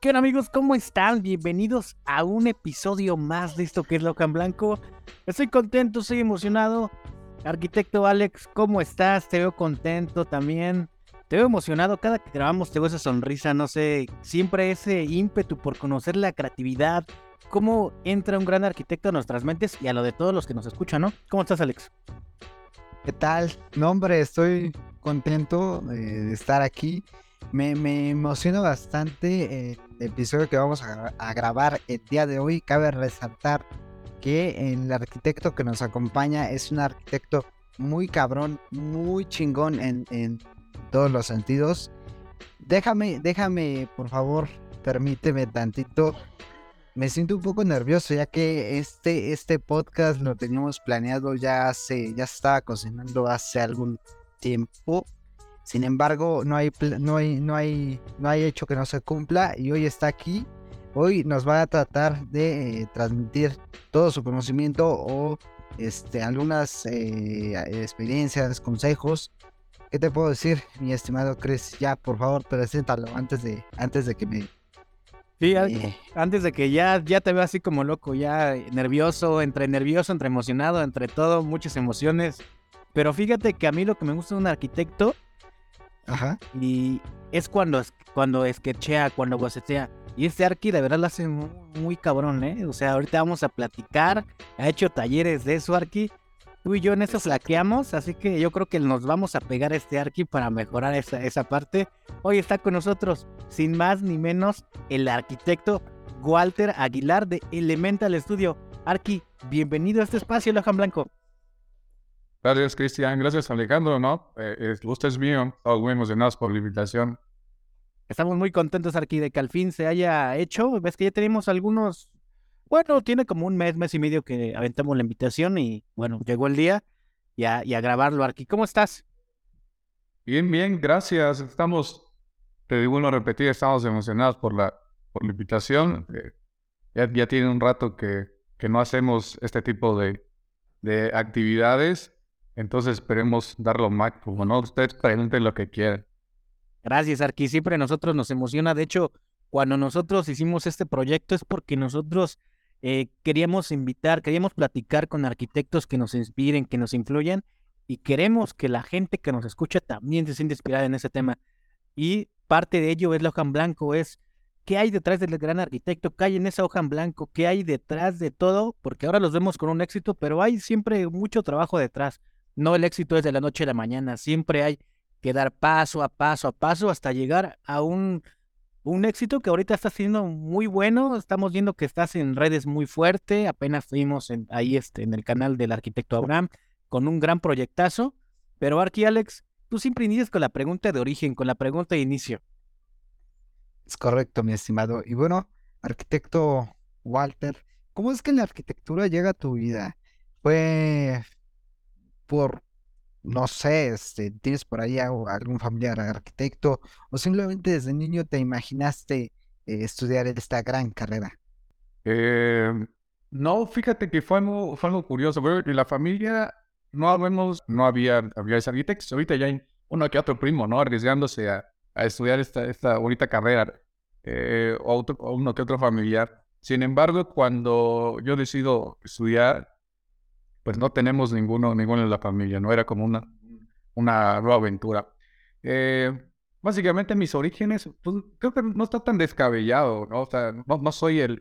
¿Qué onda amigos? ¿Cómo están? Bienvenidos a un episodio más de esto que es Loca en Blanco. Estoy contento, estoy emocionado. Arquitecto Alex, ¿cómo estás? Te veo contento también. Te veo emocionado. Cada que grabamos te veo esa sonrisa, no sé, siempre ese ímpetu por conocer la creatividad. Cómo entra un gran arquitecto a nuestras mentes y a lo de todos los que nos escuchan, ¿no? ¿Cómo estás, Alex? ¿Qué tal? No, hombre, estoy contento eh, de estar aquí. Me, me emociona bastante el episodio que vamos a, grabar el día de hoy. Cabe resaltar que el arquitecto que nos acompaña es un arquitecto muy cabrón, muy chingón en, en todos los sentidos. Déjame, déjame, por favor, permíteme tantito. Me siento un poco nervioso ya que este, este podcast lo teníamos planeado ya hace, ya estaba cocinando hace algún tiempo. Sin embargo, no hay, no hay, no hay, no hay hecho que no se cumpla y hoy está aquí. Hoy nos va a tratar de eh, transmitir todo su conocimiento o este, algunas eh, experiencias, consejos. ¿Qué te puedo decir, mi estimado Chris? Ya, por favor, preséntalo antes de, antes de que me... Sí, eh. antes de que ya, ya te vea así como loco, ya nervioso, entre nervioso, entre emocionado, entre todo, muchas emociones. Pero fíjate que a mí lo que me gusta de un arquitecto Ajá. Y es cuando, cuando cuando bocetea. Y este Arki de verdad lo hace muy, cabrón, ¿eh? O sea, ahorita vamos a platicar. Ha hecho talleres de eso, Arki. Tú y yo en eso flaqueamos, así que yo creo que nos vamos a pegar este Arki para mejorar esa, esa parte. Hoy está con nosotros, sin más ni menos, el arquitecto Walter Aguilar de Elemental Studio. Arki, bienvenido a este espacio, Lojan Blanco. Gracias, Cristian. Gracias, Alejandro, ¿no? Eh, el gusto es mío. Estamos muy emocionados por la invitación. Estamos muy contentos aquí de que al fin se haya hecho. Ves que ya tenemos algunos... Bueno, tiene como un mes, mes y medio que aventamos la invitación y bueno, llegó el día y a, y a grabarlo aquí. ¿Cómo estás? Bien, bien, gracias. Estamos, te digo uno repetir, estamos emocionados por la, por la invitación. Eh, ya, ya tiene un rato que, que no hacemos este tipo de, de actividades entonces esperemos darlo máximo, ¿no? Ustedes pregunten lo que quieran. Gracias, Arqui. Siempre a nosotros nos emociona. De hecho, cuando nosotros hicimos este proyecto es porque nosotros eh, queríamos invitar, queríamos platicar con arquitectos que nos inspiren, que nos influyan y queremos que la gente que nos escucha también se sienta inspirada en ese tema. Y parte de ello es la hoja en blanco, es qué hay detrás del gran arquitecto, qué hay en esa hoja en blanco, qué hay detrás de todo, porque ahora los vemos con un éxito, pero hay siempre mucho trabajo detrás. No el éxito es de la noche a la mañana, siempre hay que dar paso a paso a paso hasta llegar a un, un éxito que ahorita está siendo muy bueno. Estamos viendo que estás en redes muy fuerte. Apenas en, ahí este, en el canal del arquitecto Abraham con un gran proyectazo. Pero Arqui Alex, tú siempre inicias con la pregunta de origen, con la pregunta de inicio. Es correcto, mi estimado. Y bueno, arquitecto Walter, ¿cómo es que la arquitectura llega a tu vida? ¿Fue por, no sé, este, tienes por ahí algún familiar arquitecto o simplemente desde niño te imaginaste eh, estudiar esta gran carrera? Eh, no, fíjate que fue algo, fue algo curioso. En la familia no habemos, no había, había arquitectos. Ahorita ya hay uno que otro primo, ¿no? Arriesgándose a, estudiar esta, esta bonita carrera. Eh, o uno que otro familiar. Sin embargo, cuando yo decido estudiar, pues no tenemos ninguno, ninguno en la familia, no era como una, una nueva aventura. Eh, básicamente mis orígenes, pues creo que no está tan descabellado, ¿no? O sea, soy el,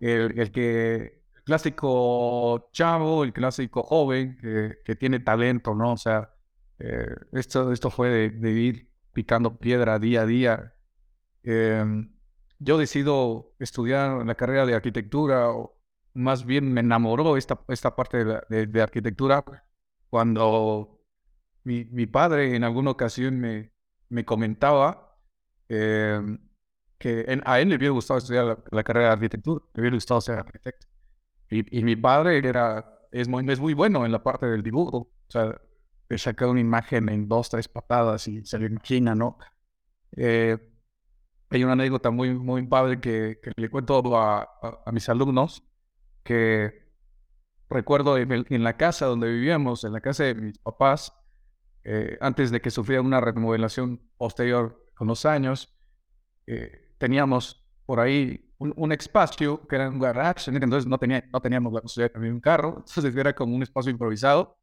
el, el, que, clásico chavo, el clásico joven que, tiene talento, ¿no? O sea, eh, esto, esto fue de, de ir picando piedra día a día. Em, yo decido estudiar la carrera de arquitectura, o más bien me enamoró esta, esta parte de, la- de- de arquitectura cuando mi, mi padre en alguna ocasión me, me comentaba em, que en- a él le hubiera gustado estudiar la, la carrera de arquitectura, le hubiera gustado ser arquitecto. Y, y mi padre era, es, muy, es muy bueno en la parte del dibujo, o sea, de sacar una imagen en dos, tres patadas y se lo imagina, ¿no? Eh, hay una anécdota muy, muy padre que, que le cuento a, a- a mis alumnos, que recuerdo en, la casa donde vivíamos, en la casa de mis papás, eh, antes de que sufriera una remodelación posterior con los años, eh, teníamos por ahí un, un espacio que era un garage, entonces no, tenía, no teníamos la posibilidad de tener un carro, entonces era como un espacio improvisado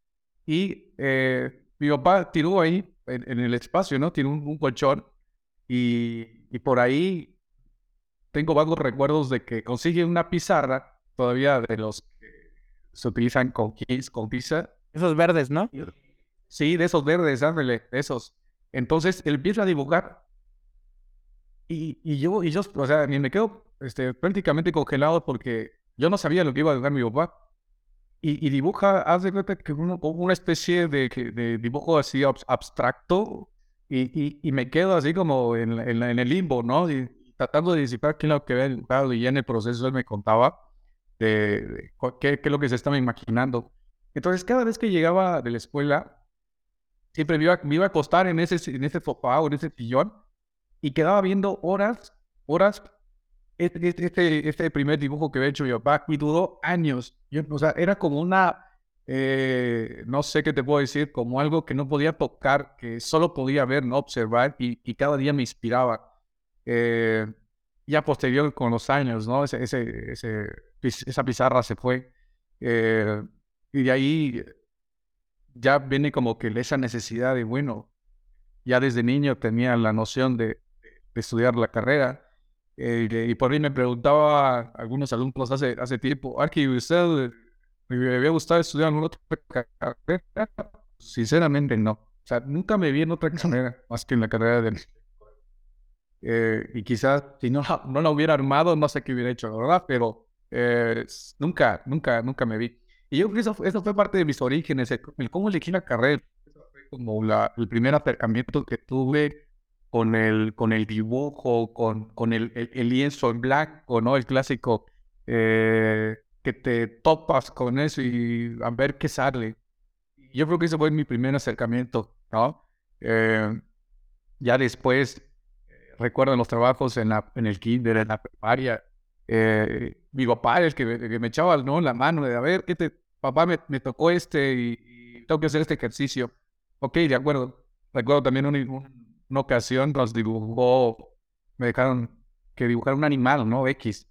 y eh, mi papá tiró ahí en, el espacio, ¿no? Tiró un, un colchón y, y por ahí tengo vagos recuerdos de que consigue una pizarra todavía de los que se utilizan con kiss, con pizza. Esos verdes, ¿no? Sí, de esos verdes, ándale, de esos. Entonces él empieza a dibujar y, y yo, y yo, o sea, ni me quedo este, prácticamente congelado porque yo no sabía lo que iba a dibujar mi papá. Y, y dibuja, haz de cuenta que uno- una especie de, de dibujo así abs- abstracto y, y, me quedo así como en, en, en el limbo, ¿no? Y, tratando de disipar qué es lo que había dibujado y ya en el proceso él me contaba de, de qué, qué es lo que se estaba imaginando. Entonces cada vez que llegaba de la escuela, siempre me iba, me iba a acostar en ese, en ese sofá o en ese sillón y quedaba viendo horas, horas este, este, este, este primer dibujo que había hecho mi papá y duró años. Yo, o sea, era como una, eh, no sé qué te puedo decir, como algo que no podía tocar, que solo podía ver, no observar y, y cada día me inspiraba. Eh, ya posterior con los años, ¿no? Ese, ese, ese, esa pizarra se fue. eh, y de ahí ya viene como que esa necesidad de, bueno, ya desde niño tenía la noción de, de estudiar la carrera. eh, y, por ahí me preguntaba a algunos alumnos hace, hace tiempo, Arki, ¿usted eh, me había gustado estudiar alguna otra carrera? Sinceramente no. O sea, nunca me vi en otra carrera más que en la carrera de... Eh, y quizás si no, la- no la hubiera armado, no sé qué hubiera hecho, verdad, pero eh, nunca, nunca, nunca me vi. Y yo creo que eso, eso fue parte de mis orígenes, el, el cómo elegí la carrera. Eso fue como la, el primer acercamiento que tuve con el, con el dibujo, con, con el, el- el lienzo en blanco, ¿no? El clásico, eh, que te topas con eso y a ver qué sale. Yo creo que ese fue mi primer acercamiento, ¿no? Eh, ya después, recuerdo los trabajos en, la, en el kinder, en la primaria, eh, mi papá, el que, me- echaba la mano de, a ver, ¿qué te, papá, me, me tocó este y, tengo que hacer este ejercicio. Ok, de acuerdo. Recuerdo también una, un- una ocasión nos dibujó, me dejaron que dibujar un animal, ¿no? X,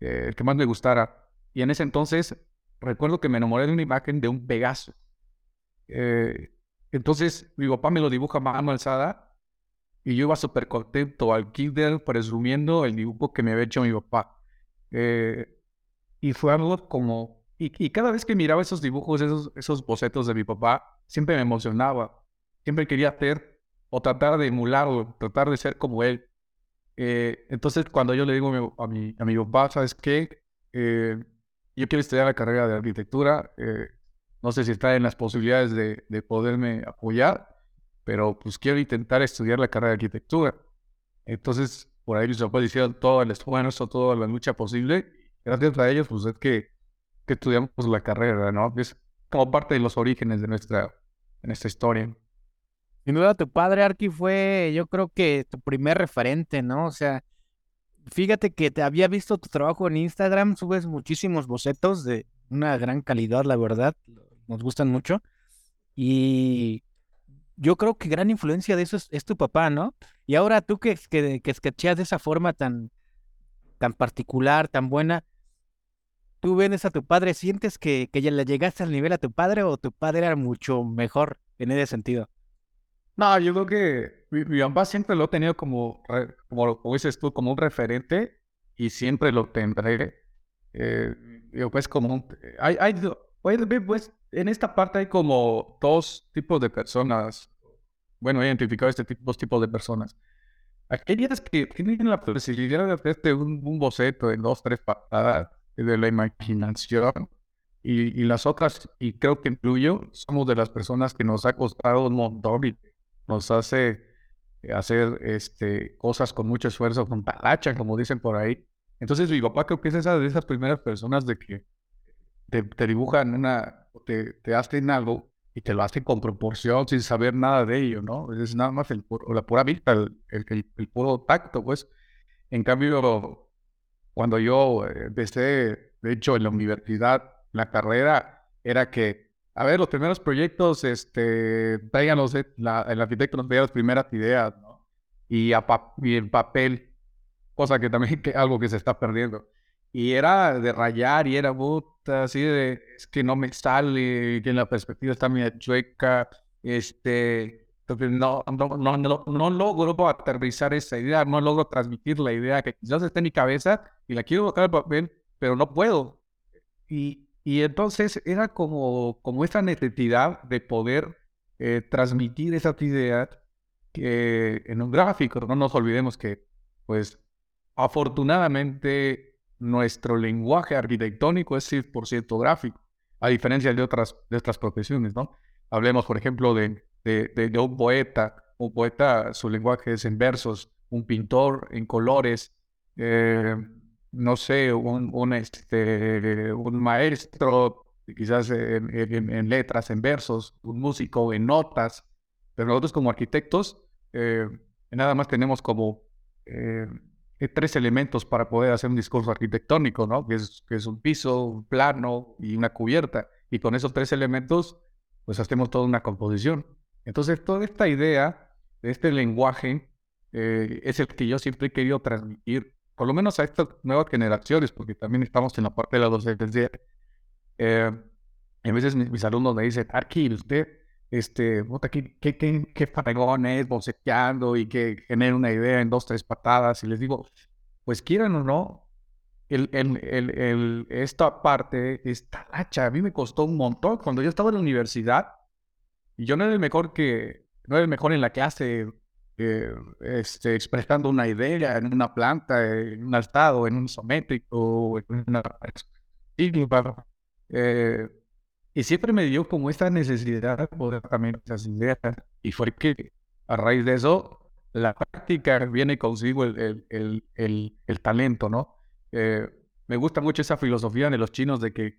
eh, el que más me gustara. Y en ese entonces, recuerdo que me enamoré de una imagen de un Pegaso. Eh, entonces, mi papá me lo dibuja a mano alzada y yo iba súper contento al kinder presumiendo el dibujo que me había hecho mi papá. Eh, y fue algo como... Y, y cada vez que miraba esos dibujos, esos, esos bocetos de mi papá, siempre me emocionaba. Siempre quería hacer o tratar de emularlo, tratar de ser como él. Eh, entonces, cuando yo le digo a mi, a mi, papá, ¿sabes qué? Eh, yo quiero estudiar la carrera de arquitectura. eh, no sé si está en las posibilidades de, de poderme apoyar, pero pues quiero intentar estudiar la carrera de arquitectura. Entonces, por ahí mis papás hicieron todo el esfuerzo, toda la lucha posible. Gracias a ellos, pues es que, estudiamos la carrera, ¿no? Es como parte de los orígenes de nuestra, de nuestra historia. Sin duda, tu padre, Arki, fue, yo creo que tu primer referente, ¿no? O sea, fíjate que te había visto tu trabajo en Instagram, subes muchísimos bocetos de una gran calidad, la verdad, nos gustan mucho. Y yo creo que gran influencia de eso es, tu papá, ¿no? Y ahora tú que, que, de esa forma tan, tan particular, tan buena, tú ves a tu padre, ¿sientes que, que ya le llegaste al nivel a tu padre o tu padre era mucho mejor en ese sentido? No, yo creo que mi, papá siempre lo he tenido como, como, como dices tú, como un referente y siempre lo tendré. eh, pues como, hay, hay, pues, en esta parte hay como dos tipos de personas, bueno, he identificado este tipo, dos tipos de personas. Aquellas que tienen la posibilidad de hacerte un, boceto en dos, tres patadas de la imaginación y, las otras, y creo que incluyo, somos de las personas que nos ha costado un montón y nos hace hacer este, cosas con mucho esfuerzo, con talacha, como dicen por ahí. Entonces mi papá creo que es esa de esas primeras personas de que te, te dibujan una, te, te hacen algo y te lo hacen con proporción sin saber nada de ello, ¿no? Es nada más el, la pura vista, el, el, el, puro tacto, pues. En cambio, cuando yo eh, empecé, de hecho, en la universidad, la carrera, era que, a ver, los primeros proyectos, este, tráiganos, la, el arquitecto nos veía las primeras ideas, ¿no? Y, a y en papel, cosa que también es algo que se está perdiendo. Y era de rayar y era puta, así de, es que no me sale, que la perspectiva está media chueca, este, no, no, no, no, logro aterrizar esa idea, no logro transmitir la idea que quizás está en mi cabeza y la quiero botar al papel, pero no puedo. Y, y entonces era como, como esa necesidad de poder eh, transmitir esas ideas que en un gráfico, no nos olvidemos que, pues, afortunadamente nuestro lenguaje arquitectónico es 100% gráfico, a diferencia de otras, de otras profesiones, ¿no? Hablemos, por ejemplo, de, de, un poeta. Un poeta, su lenguaje es en versos, un pintor en colores, eh, no sé, un, un, este, un maestro, quizás en, letras, en versos, un músico en notas, pero nosotros como arquitectos eh, nada más tenemos como eh, tres elementos para poder hacer un discurso arquitectónico, ¿no? Que es, que es un piso, un plano y una cubierta. Y con esos tres elementos, pues hacemos toda una composición. Entonces, toda esta idea de este lenguaje eh, es el que yo siempre he querido transmitir, por lo menos a estas nuevas generaciones, porque también estamos en la parte de la docencia. Eh, a veces mis, alumnos me dicen, aquí usted, este, ¿qué, qué, qué, qué es boceteando y que genera una idea en dos, tres patadas? Y les digo, pues quieran o no, el, el, el, esta parte, esta hacha, a mí me costó un montón. Cuando yo estaba en la universidad, y yo no era el mejor que, no era el mejor en la clase eh, este, expresando una idea en una planta, en un estado, en un isométrico, en una... Eh, y siempre me dio como esta necesidad de poder también esas ideas. Y fue que a raíz de eso, la práctica viene consigo el, el, el, el talento, ¿no? Eh, me gusta mucho esa filosofía de los chinos de que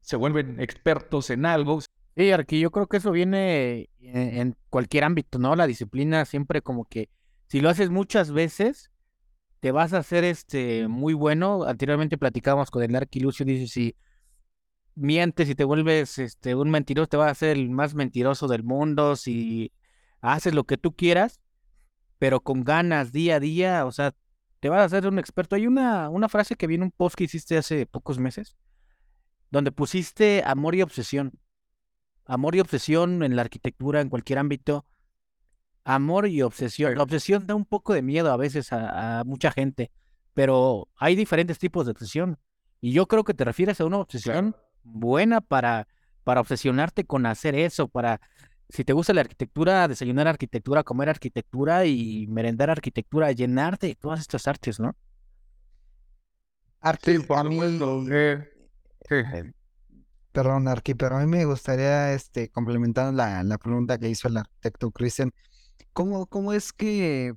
se vuelven expertos en algo Sí, Arqui, yo creo que eso viene en, cualquier ámbito, ¿no? La disciplina siempre como que si lo haces muchas veces, te vas a hacer este muy bueno. Anteriormente platicábamos con el Arqui Lucio, dice si mientes y te vuelves este un mentiroso, te vas a hacer el más mentiroso del mundo, si haces lo que tú quieras, pero con ganas día a día, o sea, te vas a hacer un experto. Hay una, una frase que viene un post que hiciste hace pocos meses, donde pusiste amor y obsesión amor y obsesión en la arquitectura, en cualquier ámbito. Amor y obsesión. La obsesión da un poco de miedo a veces a, mucha gente, pero hay diferentes tipos de obsesión. Y yo creo que te refieres a una obsesión buena para, para obsesionarte con hacer eso, para, si te gusta la arquitectura, desayunar arquitectura, comer arquitectura y merendar arquitectura, llenarte de todas estas artes, ¿no? Arte, a mí... Perdón, Arqui, pero a mí me gustaría, este, complementar la, la pregunta que hizo el arquitecto Christian, ¿cómo, cómo es que,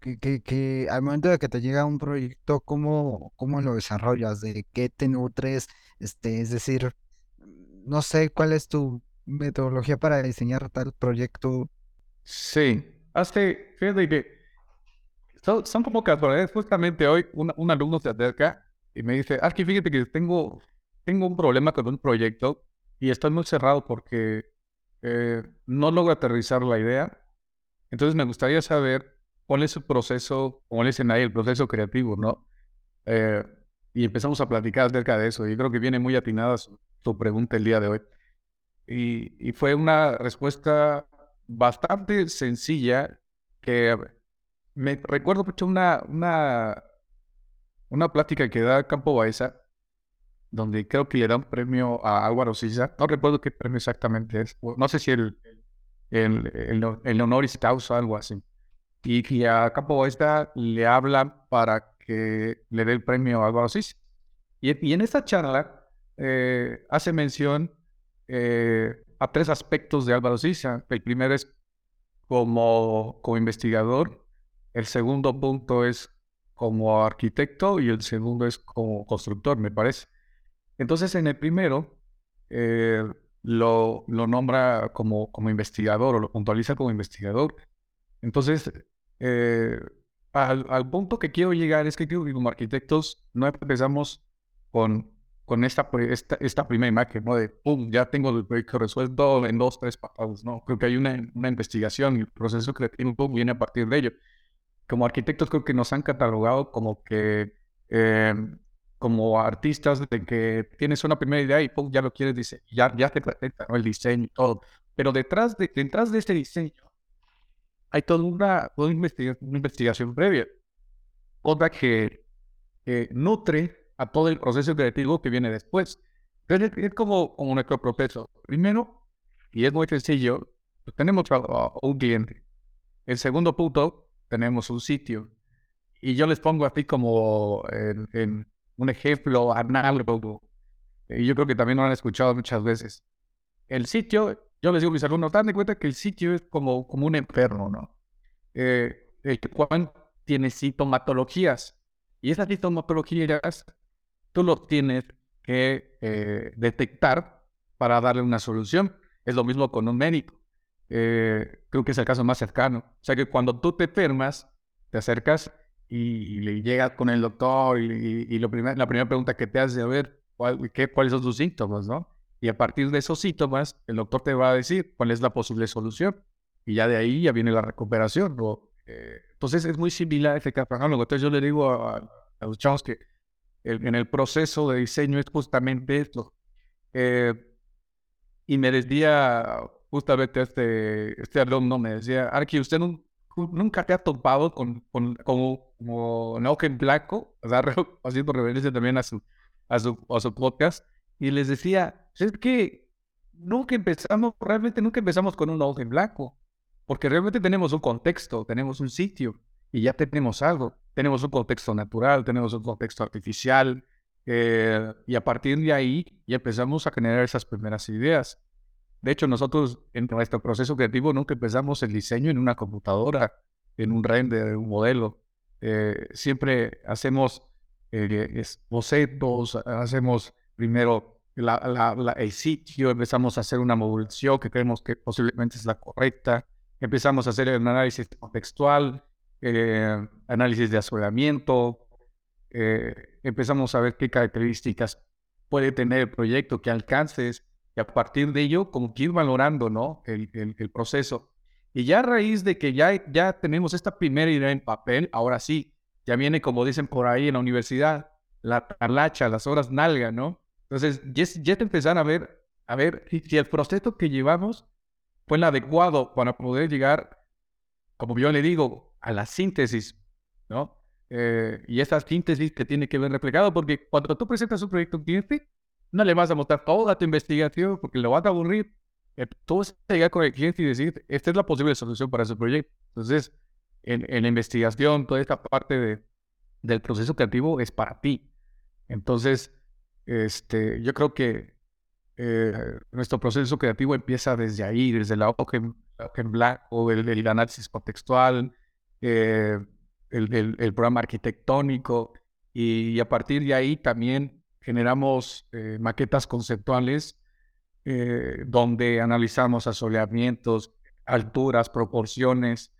que, que, al momento de que te llega un proyecto, cómo, cómo lo desarrollas, de qué te nutres, este, es decir, no sé cuál es tu metodología para diseñar tal proyecto? Sí, hace, fíjate que son, son como casualidades, justamente hoy un, un alumno se acerca y me dice, Arqui, fíjate que tengo tengo un problema con un proyecto y estoy muy cerrado porque eh, no logro aterrizar la idea. Entonces me gustaría saber cuál es su proceso, como le dicen ahí, el proceso creativo, ¿no? Eh, y empezamos a platicar acerca de eso. Y creo que viene muy atinada su, pregunta el día de hoy. Y, y, fue una respuesta bastante sencilla que me recuerdo mucho una, una una plática que da Campo Baeza, donde creo que le da un premio a Álvaro Sisa. No recuerdo qué premio exactamente es. No sé si el, el, el, el honoris causa algo así. Y, a Campo Baeza le hablan para que le dé el premio a Sisa. Y, y en esta charla eh, hace mención eh, a tres aspectos de Álvaro Sisa. El primero es como, como investigador, el segundo punto es como arquitecto y el segundo es como constructor, me parece. Entonces, en el primero, eh, lo, lo, nombra como, como investigador o lo puntualiza como investigador. Entonces, eh, al, al, punto que quiero llegar es que creo que como arquitectos no empezamos con con esta, esta, esta primera imagen, ¿no? De, pum, ya tengo el proyecto resuelto en dos, tres pasos, ¿no? Creo que hay una, una investigación y el proceso creativo viene a partir de ello. Como arquitectos creo que nos han catalogado como que, eh, como artistas de que tienes una primera idea y pum, ya lo quieres, dice, ya, ya te presenta, ¿no? El diseño y todo. Pero detrás de, detrás de este diseño hay toda una, una, investigación, una investigación previa, otra que, nutre a todo el proceso creativo que viene después. Entonces es como, como nuestro proceso. Primero, y es muy sencillo, pues, tenemos un cliente. El segundo punto, tenemos un sitio. Y yo les pongo así como en, un ejemplo análogo. Y yo creo que también lo han escuchado muchas veces. El sitio, yo les digo a mis alumnos, dan de cuenta que el sitio es como, como un enfermo, ¿no? Eh, el cual tiene sintomatologías. Y esas sintomatologías tú lo tienes que eh, detectar para darle una solución. Es lo mismo con un médico. Eh, creo que es el caso más cercano. O sea que cuando tú te enfermas, te acercas y, le llegas con el doctor y, lo la primera pregunta que te hace a ver, qué, ¿cuáles son tus síntomas? ¿no? Y a partir de esos síntomas, el doctor te va a decir cuál es la posible solución. Y ya de ahí ya viene la recuperación. Eh, entonces es muy similar a este caso. Entonces yo le digo a, a los chavos que en el proceso de diseño es justamente esto. Eh, y me decía justamente este, este alumno, me decía, Arki, ¿usted nunca te ha topado con, con, como, como en blanco? O sea, haciendo referencia también a su, a su, a su podcast. Y les decía, es que nunca empezamos, realmente nunca empezamos con un ojo en blanco. Porque realmente tenemos un contexto, tenemos un sitio y ya tenemos algo. Tenemos un contexto natural, tenemos un contexto artificial, eh, y a partir de ahí ya empezamos a generar esas primeras ideas. De hecho, nosotros en nuestro proceso creativo nunca empezamos el diseño en una computadora, en un render, en un modelo. Eh, siempre hacemos eh, bocetos, hacemos primero el sitio, empezamos a hacer una modulación que creemos que posiblemente es la correcta, empezamos a hacer el análisis contextual, eh, análisis de aseguramiento, eh, empezamos a ver qué características puede tener el proyecto, qué alcances, y a partir de ello, como que ir valorando ¿no? el, el, proceso. Y ya a raíz de que ya, ya tenemos esta primera idea en papel, ahora sí, ya viene, como dicen por ahí en la universidad, la talacha, las horas nalga, ¿no? Entonces, ya, ya te empiezan a ver, a ver si el proceso que llevamos fue el adecuado para poder llegar, como yo le digo, a la síntesis, ¿no? Eh, y esa síntesis que tiene que ver reflejado, porque cuando tú presentas un proyecto a un cliente, no le vas a mostrar toda tu investigación porque lo vas a aburrir. Eh, tú vas a llegar con el cliente y decir, esta es la posible solución para ese proyecto. Entonces, en, en la investigación, toda esta parte de, del proceso creativo es para ti. Entonces, este, yo creo que eh, nuestro proceso creativo empieza desde ahí, desde la hoja en, en blanco, el, análisis contextual, eh, el, programa arquitectónico y, a partir de ahí también generamos eh, maquetas conceptuales donde analizamos asoleamientos, alturas, proporciones.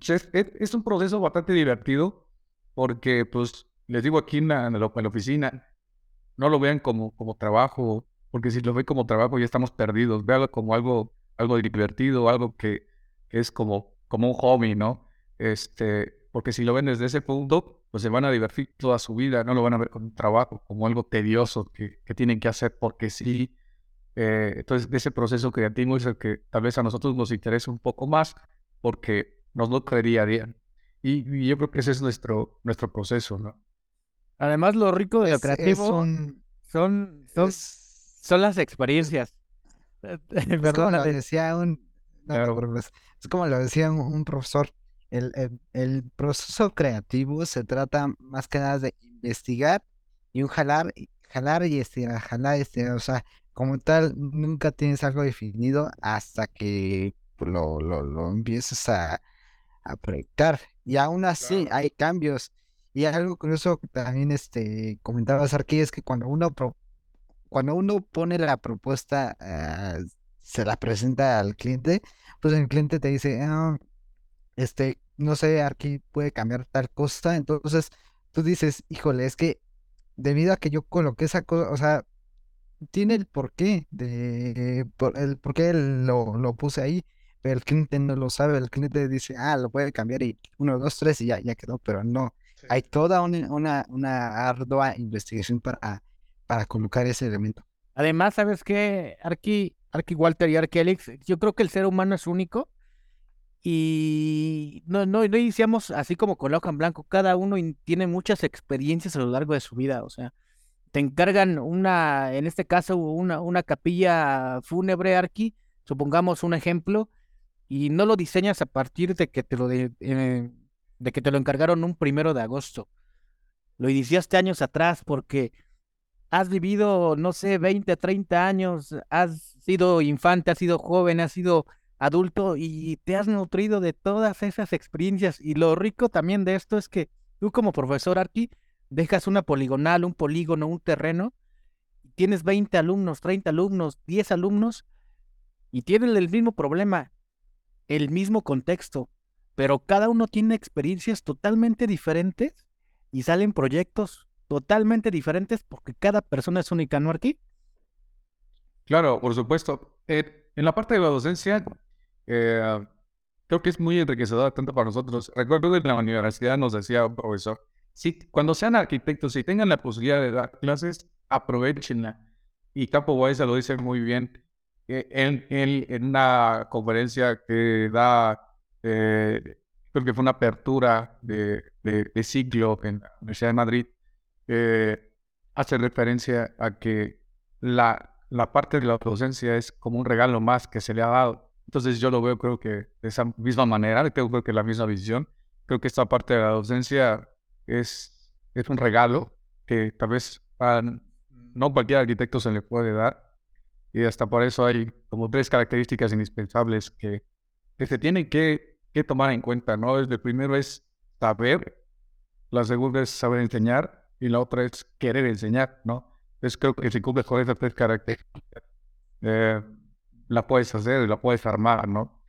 Es, es, un proceso bastante divertido porque, pues, les digo aquí en la, oficina, no lo vean como, como trabajo, porque si lo ven como trabajo ya estamos perdidos. Véanlo como algo, algo divertido, algo que, que es como, como un hobby, ¿no? Este, porque si lo ven desde ese punto, pues se van a divertir toda su vida, no lo van a ver como un trabajo, como algo tedioso que, que tienen que hacer porque sí. Eh, entonces, ese proceso creativo es el que tal vez a nosotros nos interesa un poco más porque nos lo creería bien. Y, y, yo creo que ese es nuestro, nuestro proceso, ¿no? Además, lo rico de lo Es- es creativo un- son, son, es- son las experiencias. Es como Perdón, lo decía un, no Claro. Es como lo decía un, un profesor. El, el- el proceso creativo se trata más que nada de investigar y un jalar, jalar y estirar, jalar y estirar. O sea, como tal, nunca tienes algo definido hasta que lo, lo, lo empiezas a, a proyectar. Y aún así hay cambios. Y algo curioso también este, comentabas aquí es que cuando uno pro- cuando uno pone la propuesta, ah, se la presenta al cliente, pues el cliente te dice, "Ah, este, no sé, aquí puede cambiar tal cosa. Entonces tú dices, híjole, es que debido a que yo coloqué esa cosa, o sea, tiene el porqué de el por qué lo, lo puse ahí, pero el cliente no lo sabe, el cliente dice, ah, lo puede cambiar y uno, dos, tres y ya, ya quedó, pero no. Hay toda una, una, una ardua investigación para, para colocar ese elemento. Además, ¿sabes qué? Arki, Arki Walter y Arki Alex, yo creo que el ser humano es único y no, no, no iniciamos así como con la hoja en blanco. Cada uno tiene muchas experiencias a lo largo de su vida. O sea, te encargan una, en este caso, una, una capilla fúnebre, Arki, supongamos un ejemplo, y no lo diseñas a partir de que te lo, de, eh, de que te lo encargaron un primero de agosto. Lo iniciaste años atrás porque has vivido, no sé, 20, 30 años, has sido infante, has sido joven, has sido adulto y te has nutrido de todas esas experiencias. Y lo rico también de esto es que tú como profesor Arki dejas una poligonal, un polígono, un terreno, y tienes 20 alumnos, 30 alumnos, 10 alumnos y tienen el mismo problema, el mismo contexto, pero cada uno tiene experiencias totalmente diferentes y salen proyectos totalmente diferentes porque cada persona es única, ¿no, Arki? Claro, por supuesto. Eh, en la parte de la docencia, eh, creo que es muy enriquecedora tanto para nosotros. Recuerdo que en la universidad nos decía un profesor, si, cuando sean arquitectos, si tengan la posibilidad de dar clases, aprovechenla. Y Capo Baeza lo dice muy bien. Eh, él, en una conferencia que da, eh, creo que fue una apertura de, de, ciclo en la Universidad de Madrid, eh, hace referencia a que la, la parte de la docencia es como un regalo más que se le ha dado. Entonces yo lo veo creo que de esa misma manera, tengo creo que la misma visión. Creo que esta parte de la docencia es, es un regalo que tal vez a no cualquier arquitecto se le puede dar. Y hasta por eso hay como tres características indispensables que, que se tienen que, que tomar en cuenta, ¿no? El primero es saber, la segunda es saber enseñar y la otra es querer enseñar, ¿no? Entonces creo que si cumples con esas tres características, eh, la puedes hacer, la puedes armar, ¿no?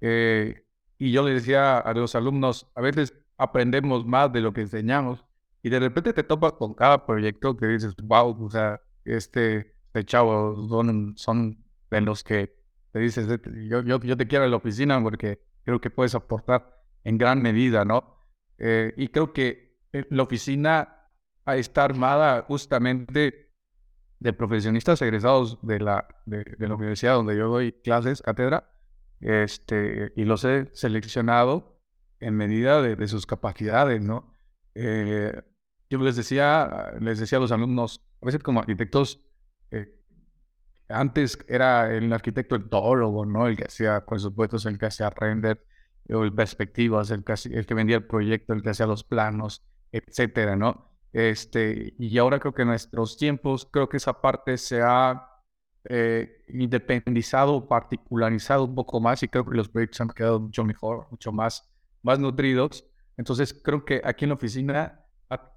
Eh, y yo le decía a los alumnos, a veces aprendemos más de lo que enseñamos y de repente te topas con cada proyecto que dices, wow, o sea, este, este chavo son, son de los que te dices, yo, yo, yo te quiero en la oficina porque creo que puedes aportar en gran medida, ¿no? Eh, y creo que eh, la oficina está armada justamente de profesionistas egresados de la, de, la universidad donde yo doy clases, cátedra, este, y los he seleccionado en medida de, de sus capacidades, ¿no? Eh, yo les decía, les decía a los alumnos, a veces como arquitectos, eh, antes era el arquitecto el todólogo, ¿no? El que hacía presupuestos, el que hacía render, o el perspectivas, el que, el que vendía el proyecto, el que hacía los planos, etcétera, ¿no? Este, y ahora creo que en nuestros tiempos, creo que esa parte se ha eh, independizado, particularizado un poco más y creo que los proyectos han quedado mucho mejor, mucho más, más nutridos. Entonces creo que aquí en la oficina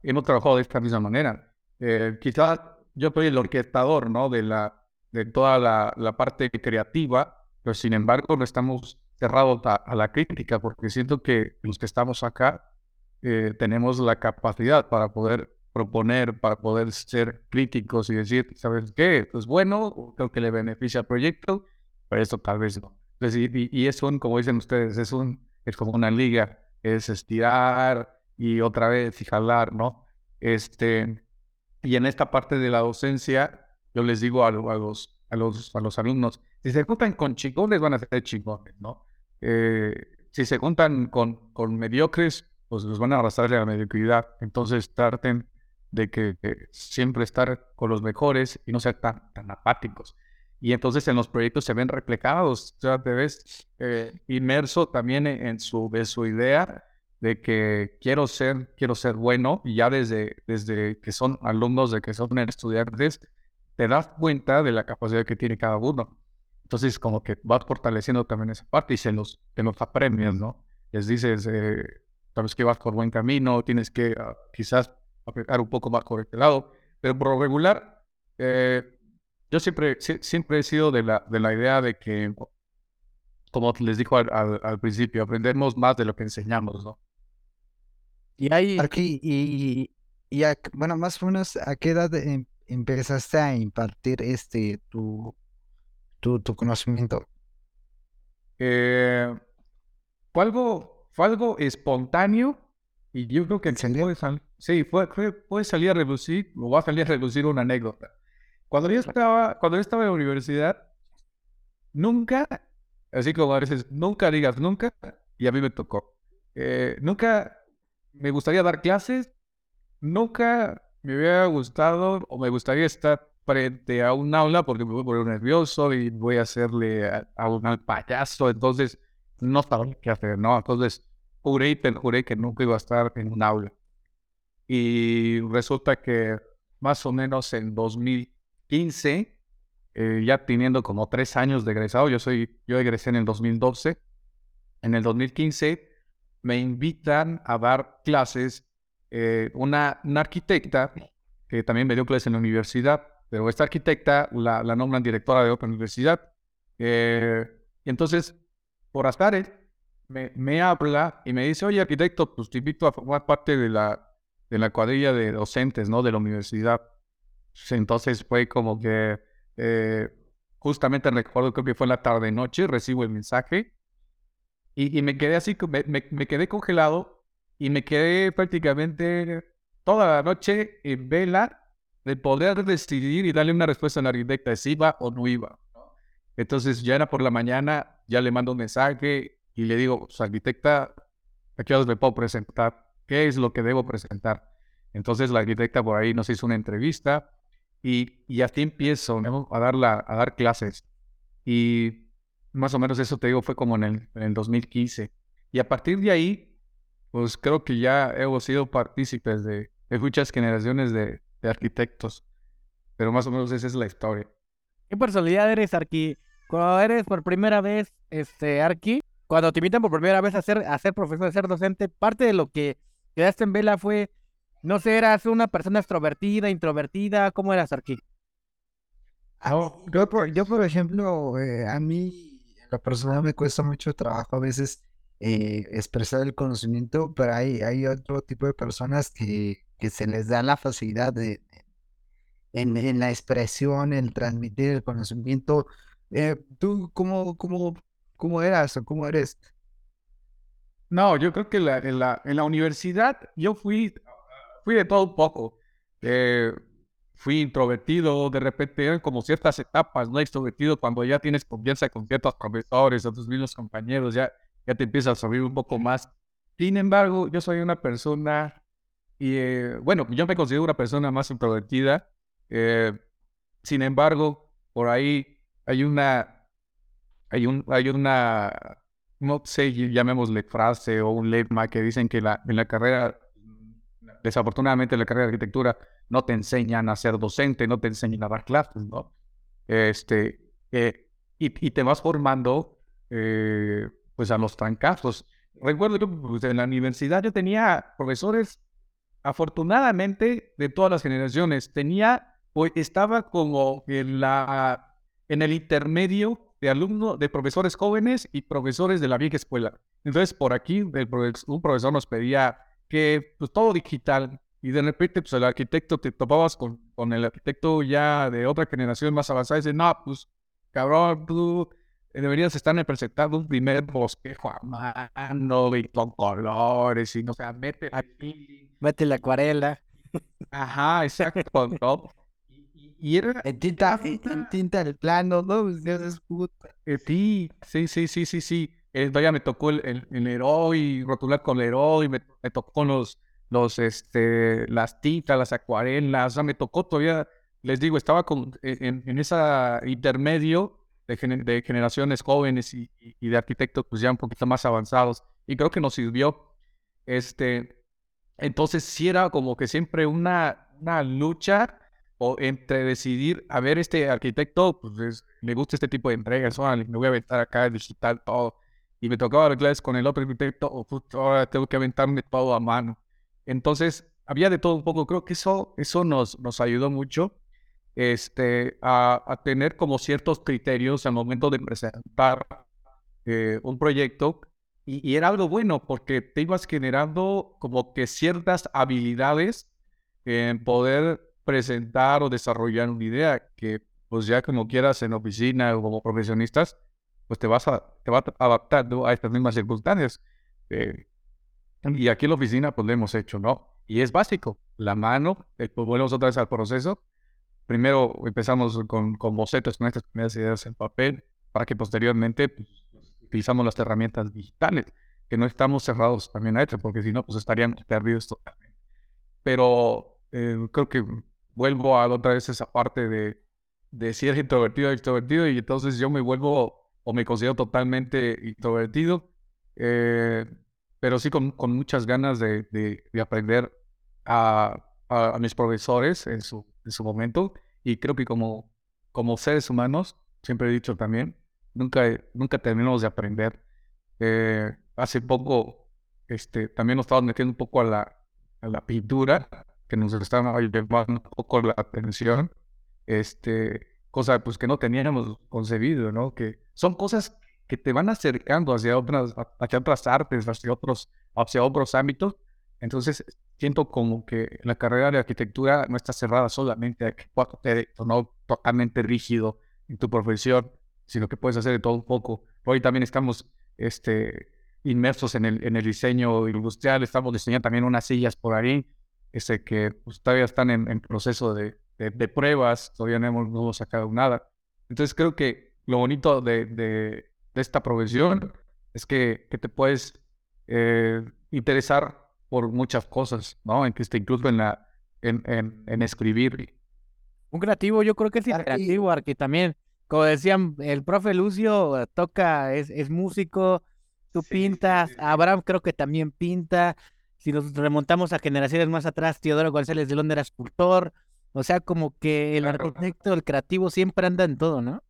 hemos trabajado de esta misma manera. Eh, quizás yo soy el orquestador, ¿no? De, la, de toda la, parte creativa, pero sin embargo no estamos cerrados a, la crítica porque siento que los que estamos acá eh, tenemos la capacidad para poder proponer, para poder ser críticos y decir, ¿sabes qué? Esto es bueno, creo que le beneficia al proyecto, pero esto tal vez no. Y, y es un, como dicen ustedes, es, un, es como una liga, es estirar y otra vez y jalar, ¿no? Este, y en esta parte de la docencia, yo les digo a, lo- a los, a, los, a los alumnos, si se juntan con chingones, van a ser chingones, ¿no? Eh, si se juntan con, con mediocres, pues los van a arrastrar a la mediocridad. Entonces traten de que, siempre estar con los mejores y no ser tan, tan apáticos. Y entonces en los proyectos se ven reflejados, sea, te ves eh, inmerso también en, en su, de su idea de que quiero ser, quiero ser bueno, y ya desde, desde que son alumnos, de que son estudiantes, te das cuenta de la capacidad que tiene cada uno. Entonces, como que vas fortaleciendo también esa parte y se los, te los apremias, ¿no? Les dices, eh, sabes que vas por buen camino, tienes que ah, quizás apretar un poco más por este lado, pero por lo regular, eh, yo siempre, si- siempre he sido de la, de la idea de que, como les dijo al, al- al principio, aprendemos más de lo que enseñamos, ¿no? Y hay, Aquí, y, y a- bueno, más o menos, ¿a qué edad em- empezaste a impartir este tu, tu, tu conocimiento? Eh, fue algo, fue algo espontáneo y yo creo que puede, sal- sí, fue, fue- puede salir a relucir, o va a salir a relucir una anécdota. Cuando yo estaba, cuando yo estaba en la universidad, nunca, así como a veces, nunca digas nunca, y a mí me tocó. Eh, nunca me gustaría dar clases, nunca me hubiera gustado o me gustaría estar frente a un aula porque me voy a poner nervioso y voy a hacerle a, a un al payaso, entonces no sabía qué hacer, ¿no? Entonces juré y perjuré que nunca iba a estar en un aula. Y resulta que más o menos en 2015, eh, ya teniendo como tres años de egresado, yo soy, yo egresé en el 2012, en el 2015 me invitan a dar clases eh, una, una arquitecta que también me dio clases en la universidad, pero esta arquitecta la, la nombran directora de otra universidad. Eh, y entonces, por azares, me, me habla y me dice, oye, arquitecto, pues te invito a formar parte de la, de la cuadrilla de docentes, ¿no? De la universidad. Pues, Entonces fue como que, eh, justamente recuerdo, creo que fue en la tarde-noche, recibo el mensaje y, y me quedé así, me- me quedé congelado y me quedé prácticamente toda la noche en vela de poder decidir y darle una respuesta al arquitecta de si iba o no iba. Entonces ya era por la mañana, ya le mando un mensaje y le digo, pues, arquitecta, ¿a qué horas me puedo presentar? ¿Qué es lo que debo presentar? Entonces la arquitecta por ahí nos hizo una entrevista y, y así empiezo a, dar la- a dar clases. Y más o menos eso te digo fue como en en el 2015. Y a partir de ahí, pues creo que ya hemos sido partícipes de, de muchas generaciones de, de arquitectos. Pero más o menos esa es la historia. ¿qué personalidad eres, Arqui? Cuando eres por primera vez, este, Arqui, cuando te invitan por primera vez a ser, a ser profesor, a ser docente, parte de lo que quedaste en vela fue, no sé, eras una persona extrovertida, introvertida, ¿cómo eras, Arqui? Yo, por, yo, por ejemplo, eh, a mí, en lo personal, me cuesta mucho trabajo a veces eh, expresar el conocimiento, pero hay, hay otro tipo de personas que, que se les da la facilidad de, en, en la expresión, en transmitir el conocimiento. Eh, ¿tú cómo, cómo, cómo eras o cómo eres? No, yo creo que en, la, en la universidad yo fui, fui de todo un poco. Eh, fui introvertido, de repente eran como ciertas etapas, ¿no? Extrovertido cuando ya tienes confianza con ciertos profesores o tus mismos compañeros, ya, ya te empiezas a abrir un poco más. Sin embargo, yo soy una persona, y eh, bueno, yo me considero una persona más introvertida. eh, sin embargo, por ahí hay una, hay un, hay una, no sé, llamémosle frase o un lema que dicen que la, en la carrera, desafortunadamente en la carrera de arquitectura, no te enseñan a ser docente, no te enseñan a dar clases, ¿no? Este, eh, y, te vas formando, pues a los trancazos. Recuerdo que pues, en la universidad yo tenía profesores, afortunadamente, de todas las generaciones. Tenía, pues estaba como en la, en el intermedio de alumnos, de profesores jóvenes y profesores de la vieja escuela. Entonces, por aquí, el un profesor nos pedía que, pues, todo digital, y de repente, pues, el arquitecto, te topabas con, con el arquitecto ya de otra generación más avanzada, y dice, no, pues, cabrón, tú deberías estar presentando un primer bosquejo a mano y con colores, y no sé, mete aquí. Mete la acuarela. Ajá, exacto, ¿no? Y, era, En tinta, en tinta el plano, ¿no? Dios es puta. Eh, sí, sí, sí, sí, sí, sí. Eh, todavía me tocó el, el, rotular con el Heroi, me, me tocó con los, los, este, las tintas, las acuarelas, o sea, me tocó todavía, les digo, estaba con, en, en ese intermedio de, generaciones jóvenes y, de arquitectos pues ya un poquito más avanzados y creo que nos sirvió, este, entonces sí era como que siempre una, una lucha o entre decidir, a ver, este arquitecto, pues le gusta este tipo de entregas, me voy a aventar acá, digital, todo. Y me tocaba con el otro arquitecto, o ahora tengo que aventarme todo a mano. Entonces, había de todo un poco. Creo que eso, eso nos, nos ayudó mucho este, a, a tener como ciertos criterios al momento de presentar eh, un proyecto. Y, y, era algo bueno porque te ibas generando como que ciertas habilidades en poder presentar o desarrollar una idea que pues ya como quieras en oficina o como profesionistas, pues te vas, a, te vas adaptando a estas mismas circunstancias. Eh, y aquí en la oficina pues lo hemos hecho, ¿no? Y es básico, la mano, eh, pues volvemos otra vez al proceso. Primero empezamos con, con bocetos, con estas primeras ideas en papel, para que posteriormente pues, utilizamos las herramientas digitales, que no estamos cerrados también a esto, porque si no, pues estarían perdidos totalmente. Pero eh, creo que vuelvo a otra vez esa parte de, de si eres introvertido o extrovertido y entonces yo me vuelvo o me considero totalmente introvertido, eh, pero sí con, con muchas ganas de, de, aprender a, a, mis profesores en su, en su momento y creo que como, como seres humanos, siempre he dicho también, nunca, nunca terminamos de aprender. Eh, hace poco este, también nos estábamos metiendo un poco a la, a la pintura que nos están llevando un poco la atención, este, cosa pues que no teníamos concebido, ¿no? Que son cosas que te van acercando hacia otras, hacia otras artes, hacia otros, hacia otros ámbitos. Entonces, siento como que la carrera de arquitectura no está cerrada solamente a que puedas ser no totalmente rígido en tu profesión, sino que puedes hacer de todo un poco. Hoy también estamos este, inmersos en el, en el diseño industrial, estamos diseñando también unas sillas por ahí, ese que pues, todavía están en, proceso de, de, pruebas, todavía no hemos, no hemos, sacado nada. Entonces creo que lo bonito de, de esta profesión es que, que te puedes eh, interesar por muchas cosas, ¿no? En que esté incluso en, la, en, en, en escribir. Un creativo, yo creo que es creativo, que también, como decían, el profe Lucio toca, es, es músico, tú pintas, Abraham creo que también pinta, si nos remontamos a generaciones más atrás, Teodoro González de Londres era escultor. O sea, como que el arquitecto, el creativo siempre anda en todo, ¿no?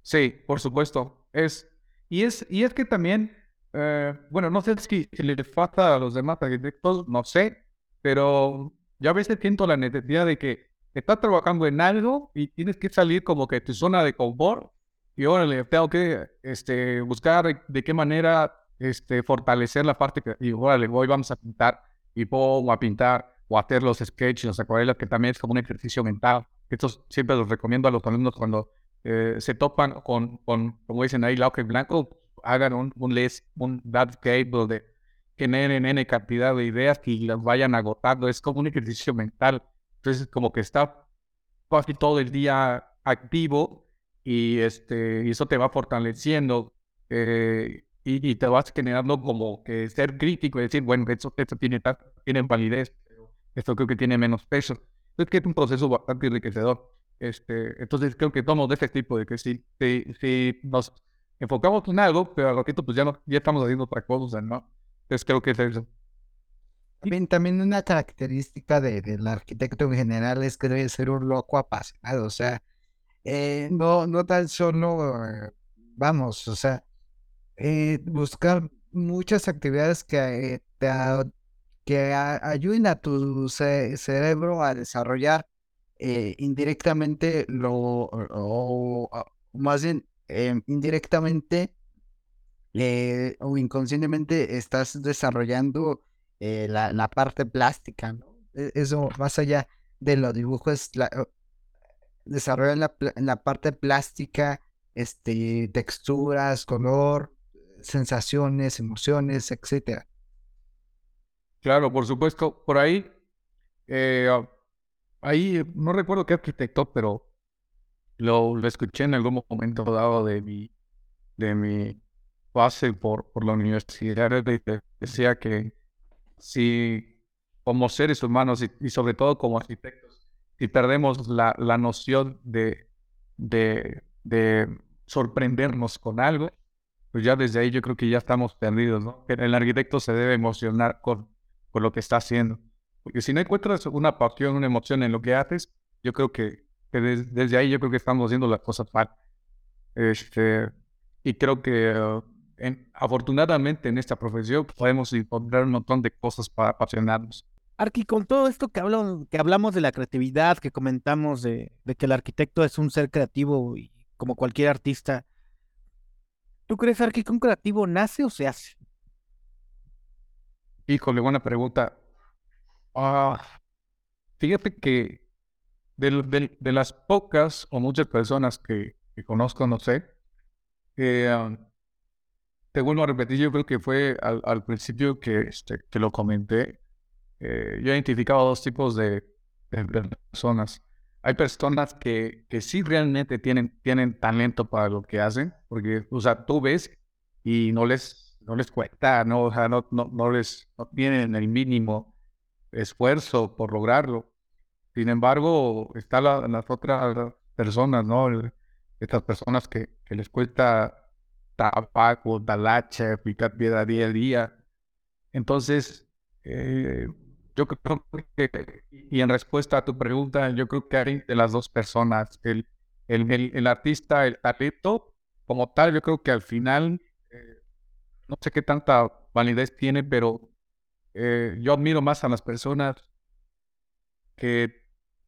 Sí, por supuesto. Es, y, es, y es que también, eh, bueno, no sé si, le falta a los demás arquitectos, no sé, pero ya a veces siento la necesidad de que estás trabajando en algo y tienes que salir como que de tu zona de confort y ahora le tengo que este, buscar de qué manera este, fortalecer la parte que, y órale, hoy vamos a pintar y pongo a pintar o a hacer los sketches, los acuarelas, que también es como un ejercicio mental. Estos siempre los recomiendo a los alumnos cuando eh, se topan con, con, como dicen ahí, la hoja en blanco, hagan un, un list, un cable donde generen N cantidad de ideas y las vayan agotando. Es como un ejercicio mental. Entonces, como que está casi todo el día activo y, este, y eso te va fortaleciendo. Eh, y, te vas generando como que ser crítico y decir, bueno, esto, esto tiene, tiene validez, esto creo que tiene menos peso. Es que es un proceso bastante enriquecedor. Este, entonces creo que tomamos de este tipo, de que si, si, si nos enfocamos en algo, pero a ratito pues ya, no, ya estamos haciendo otra cosa, ¿no? Entonces creo que es eso. También, también una característica de, del arquitecto en general es que debe ser un loco apasionado, o sea, eh, no, no tan solo, eh, vamos, o sea, eh, buscar muchas actividades que, te, que ayuden a tu cerebro a desarrollar eh, indirectamente lo, o, más bien em, indirectamente o inconscientemente estás desarrollando la, la, parte plástica. E, eso más allá de los dibujos, la, desarrollar la, la parte plástica, este, texturas, color, sensaciones, emociones, etcétera. Claro, por supuesto. Por ahí, eh, ah, ahí no recuerdo qué arquitecto, pero lo, lo, escuché en algún momento dado de mi, de mi base por, por la universidad. Decía que si como seres humanos y, sobre todo como arquitectos, si perdemos la, la noción de, de, de, sorprendernos con algo, pues ya desde ahí yo creo que ya estamos perdidos, ¿no? El arquitecto se debe emocionar con, con lo que está haciendo. Porque si no encuentras una pasión, una emoción en lo que haces, yo creo que, desde ahí yo creo que estamos haciendo las cosas mal. Este, y creo que afortunadamente en esta profesión podemos encontrar un montón de cosas para apasionarnos. Arqui, con todo esto que, hablamos, que hablamos de la creatividad, que comentamos de, que el arquitecto es un ser creativo y como cualquier artista, ¿tú crees, Arqui, que un creativo nace o se hace? Híjole, buena pregunta. Ah, fíjate que de, las pocas o muchas personas que, conozco, no sé, eh, te vuelvo a repetir, yo creo que fue al, principio que, este, que lo comenté. Eh, yo he identificado dos tipos de, personas. Hay personas que, que sí realmente tienen, tienen talento para lo que hacen, porque, o sea, tú ves y no les, no les cuesta, no, o sea, no, no, no les no tienen el mínimo esfuerzo por lograrlo. Sin embargo, están las otras personas, ¿no? Estas personas que, les cuesta tabaco, talacha, picar piedra día a día. Entonces, eh, yo creo que, y en respuesta a tu pregunta, yo creo que hay de las dos personas, el, el, el, artista, el talento, como tal, yo creo que al final, eh, no sé qué tanta validez tiene, pero eh, yo admiro más a las personas que,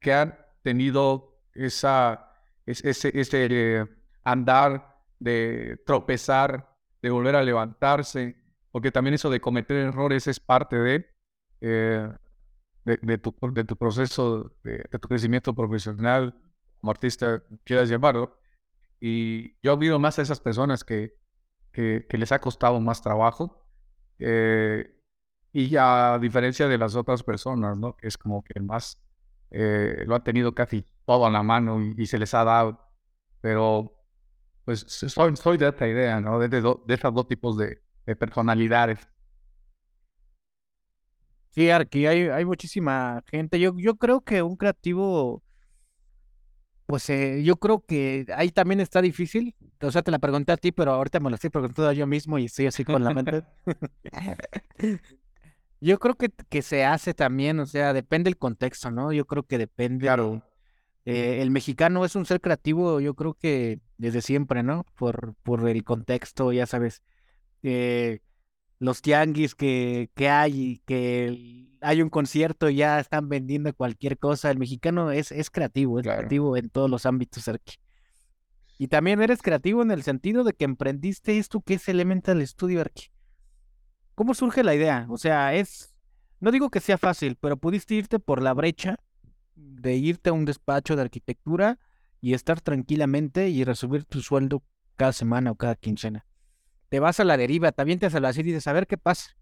que han tenido esa, ese, ese andar de tropezar, de volver a levantarse, porque también eso de cometer errores es parte de, eh, de, tu, de, tu, proceso, de, tu crecimiento profesional, como artista quieras llamarlo. Y yo admiro más a esas personas que, que, les ha costado más trabajo. Eh, y a diferencia de las otras personas, ¿no? Que es como que más eh, lo han tenido casi todo a la mano y, y, se les ha dado. Pero pues soy, soy de esta idea, ¿no? De, de, de esos dos tipos de, personalidades. Sí, aquí hay, hay muchísima gente. Yo, yo creo que un creativo, pues eh, yo creo que ahí también está difícil. O sea, te la pregunté a ti, pero ahorita me la estoy preguntando yo mismo y estoy así con la mente. yo creo que, que se hace también, o sea, depende del contexto, ¿no? Yo creo que depende. Claro. Eh, el mexicano es un ser creativo, yo creo que desde siempre, ¿no? Por, por el contexto, ya sabes. Eh, los tianguis que, que hay, que hay un concierto y ya están vendiendo cualquier cosa. El mexicano es, es creativo, es creativo en todos los ámbitos, aquí. Y también eres creativo en el sentido de que emprendiste esto que es Elemental Studio, Arqui. ¿Cómo surge la idea? O sea, es, no digo que sea fácil, pero pudiste irte por la brecha de irte a un despacho de arquitectura y estar tranquilamente y recibir tu sueldo cada semana o cada quincena. Te vas a la deriva, te avientas a la serie y dices, a ver qué pasa.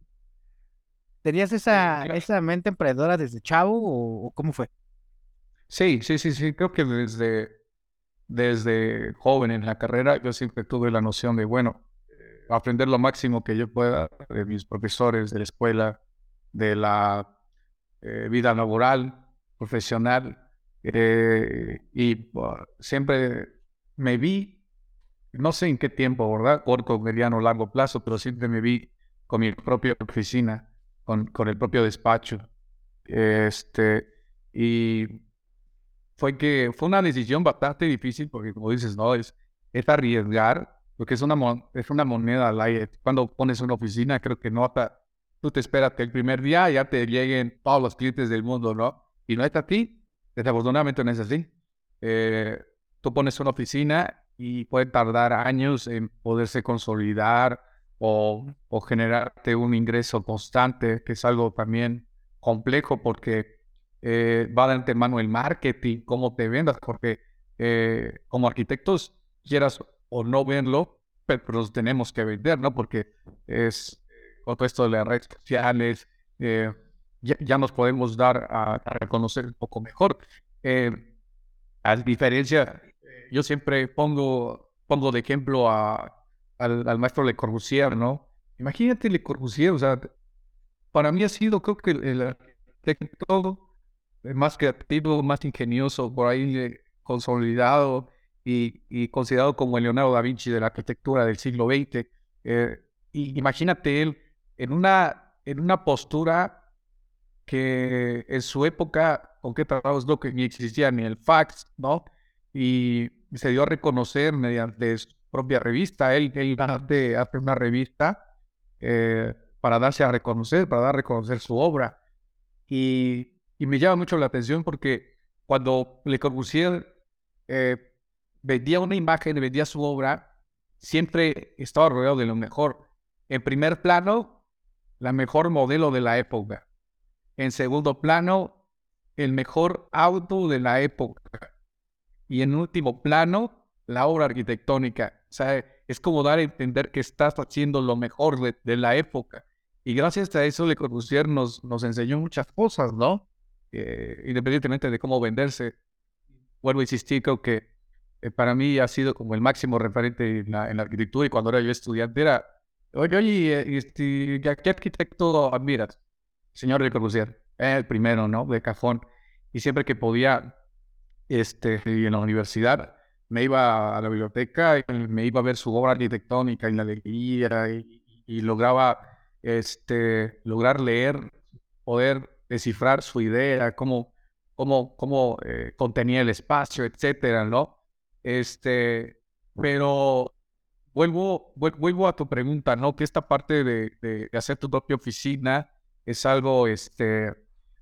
¿Tenías esa, esa mente emprendedora desde chavo o, cómo fue? Sí, sí, sí, sí. Creo que desde, desde joven en la carrera yo siempre tuve la noción de, bueno, aprender lo máximo que yo pueda de mis profesores, de la escuela, de la eh, vida laboral, profesional eh, y siempre me vi, no sé en qué tiempo, ¿verdad? Corto, mediano, largo plazo, pero siempre me vi con mi propia oficina, con, con el propio despacho. Este, y fue que fue una decisión bastante difícil porque como dices, no, es, es arriesgar, porque es una, es una moneda al aire. Cuando pones una oficina, creo que no hasta tú te esperas que el primer día ya te lleguen todos los clientes del mundo, ¿no? y no está a ti, desafortunadamente no es así. Eh, tú pones una oficina y puede tardar años en poderse consolidar o, o, generarte un ingreso constante, que es algo también complejo porque eh, va de antemano el marketing, cómo te vendas, porque eh, como arquitectos, quieras o no verlo, pero, los tenemos que vender, ¿no? Porque es con todo esto de las redes sociales, eh, ya, nos podemos dar a, reconocer un poco mejor. Eh, a diferencia, yo siempre pongo, pongo de ejemplo a, al, maestro Le Corbusier, ¿no? Imagínate Le Corbusier, o sea, para mí ha sido, creo que el arquitecto más creativo, más ingenioso, por ahí eh, consolidado y, considerado como el Leonardo da Vinci de la arquitectura del siglo XX. Eh, y imagínate él en una, en una postura que en su época, con qué tratados lo que ni existía ni el fax, ¿no? Y se dio a reconocer mediante su propia revista. Él, él hace, hace una revista eh, para darse a reconocer, para dar a reconocer su obra. Y, y me llama mucho la atención porque cuando Le Corbusier eh, vendía una imagen, vendía su obra, siempre estaba rodeado de lo mejor. En primer plano, la mejor modelo de la época. En segundo plano, el mejor auto de la época. Y en último plano, la obra arquitectónica. O sea, es como dar a entender que estás haciendo lo mejor de, la época. Y gracias a eso, Le Corbusier nos, enseñó muchas cosas, ¿no? Eh, independientemente de cómo venderse. Vuelvo a insistir, creo que eh, para mí ha sido como el máximo referente en la, arquitectura y cuando era yo estudiante era, oye, oye, este, ¿qué arquitecto admiras? Señor Le Corbusier, el primero, ¿no? De cajón. Y siempre que podía, este, en la universidad, me iba a la biblioteca y me iba a ver su obra arquitectónica y la leía y, y lograba, este, lograr leer, poder descifrar su idea, cómo, cómo, cómo eh, contenía el espacio, etcétera, ¿no? Este, pero vuelvo, vuelvo a tu pregunta, ¿no? Que esta parte de, de, hacer tu propia oficina es algo, este,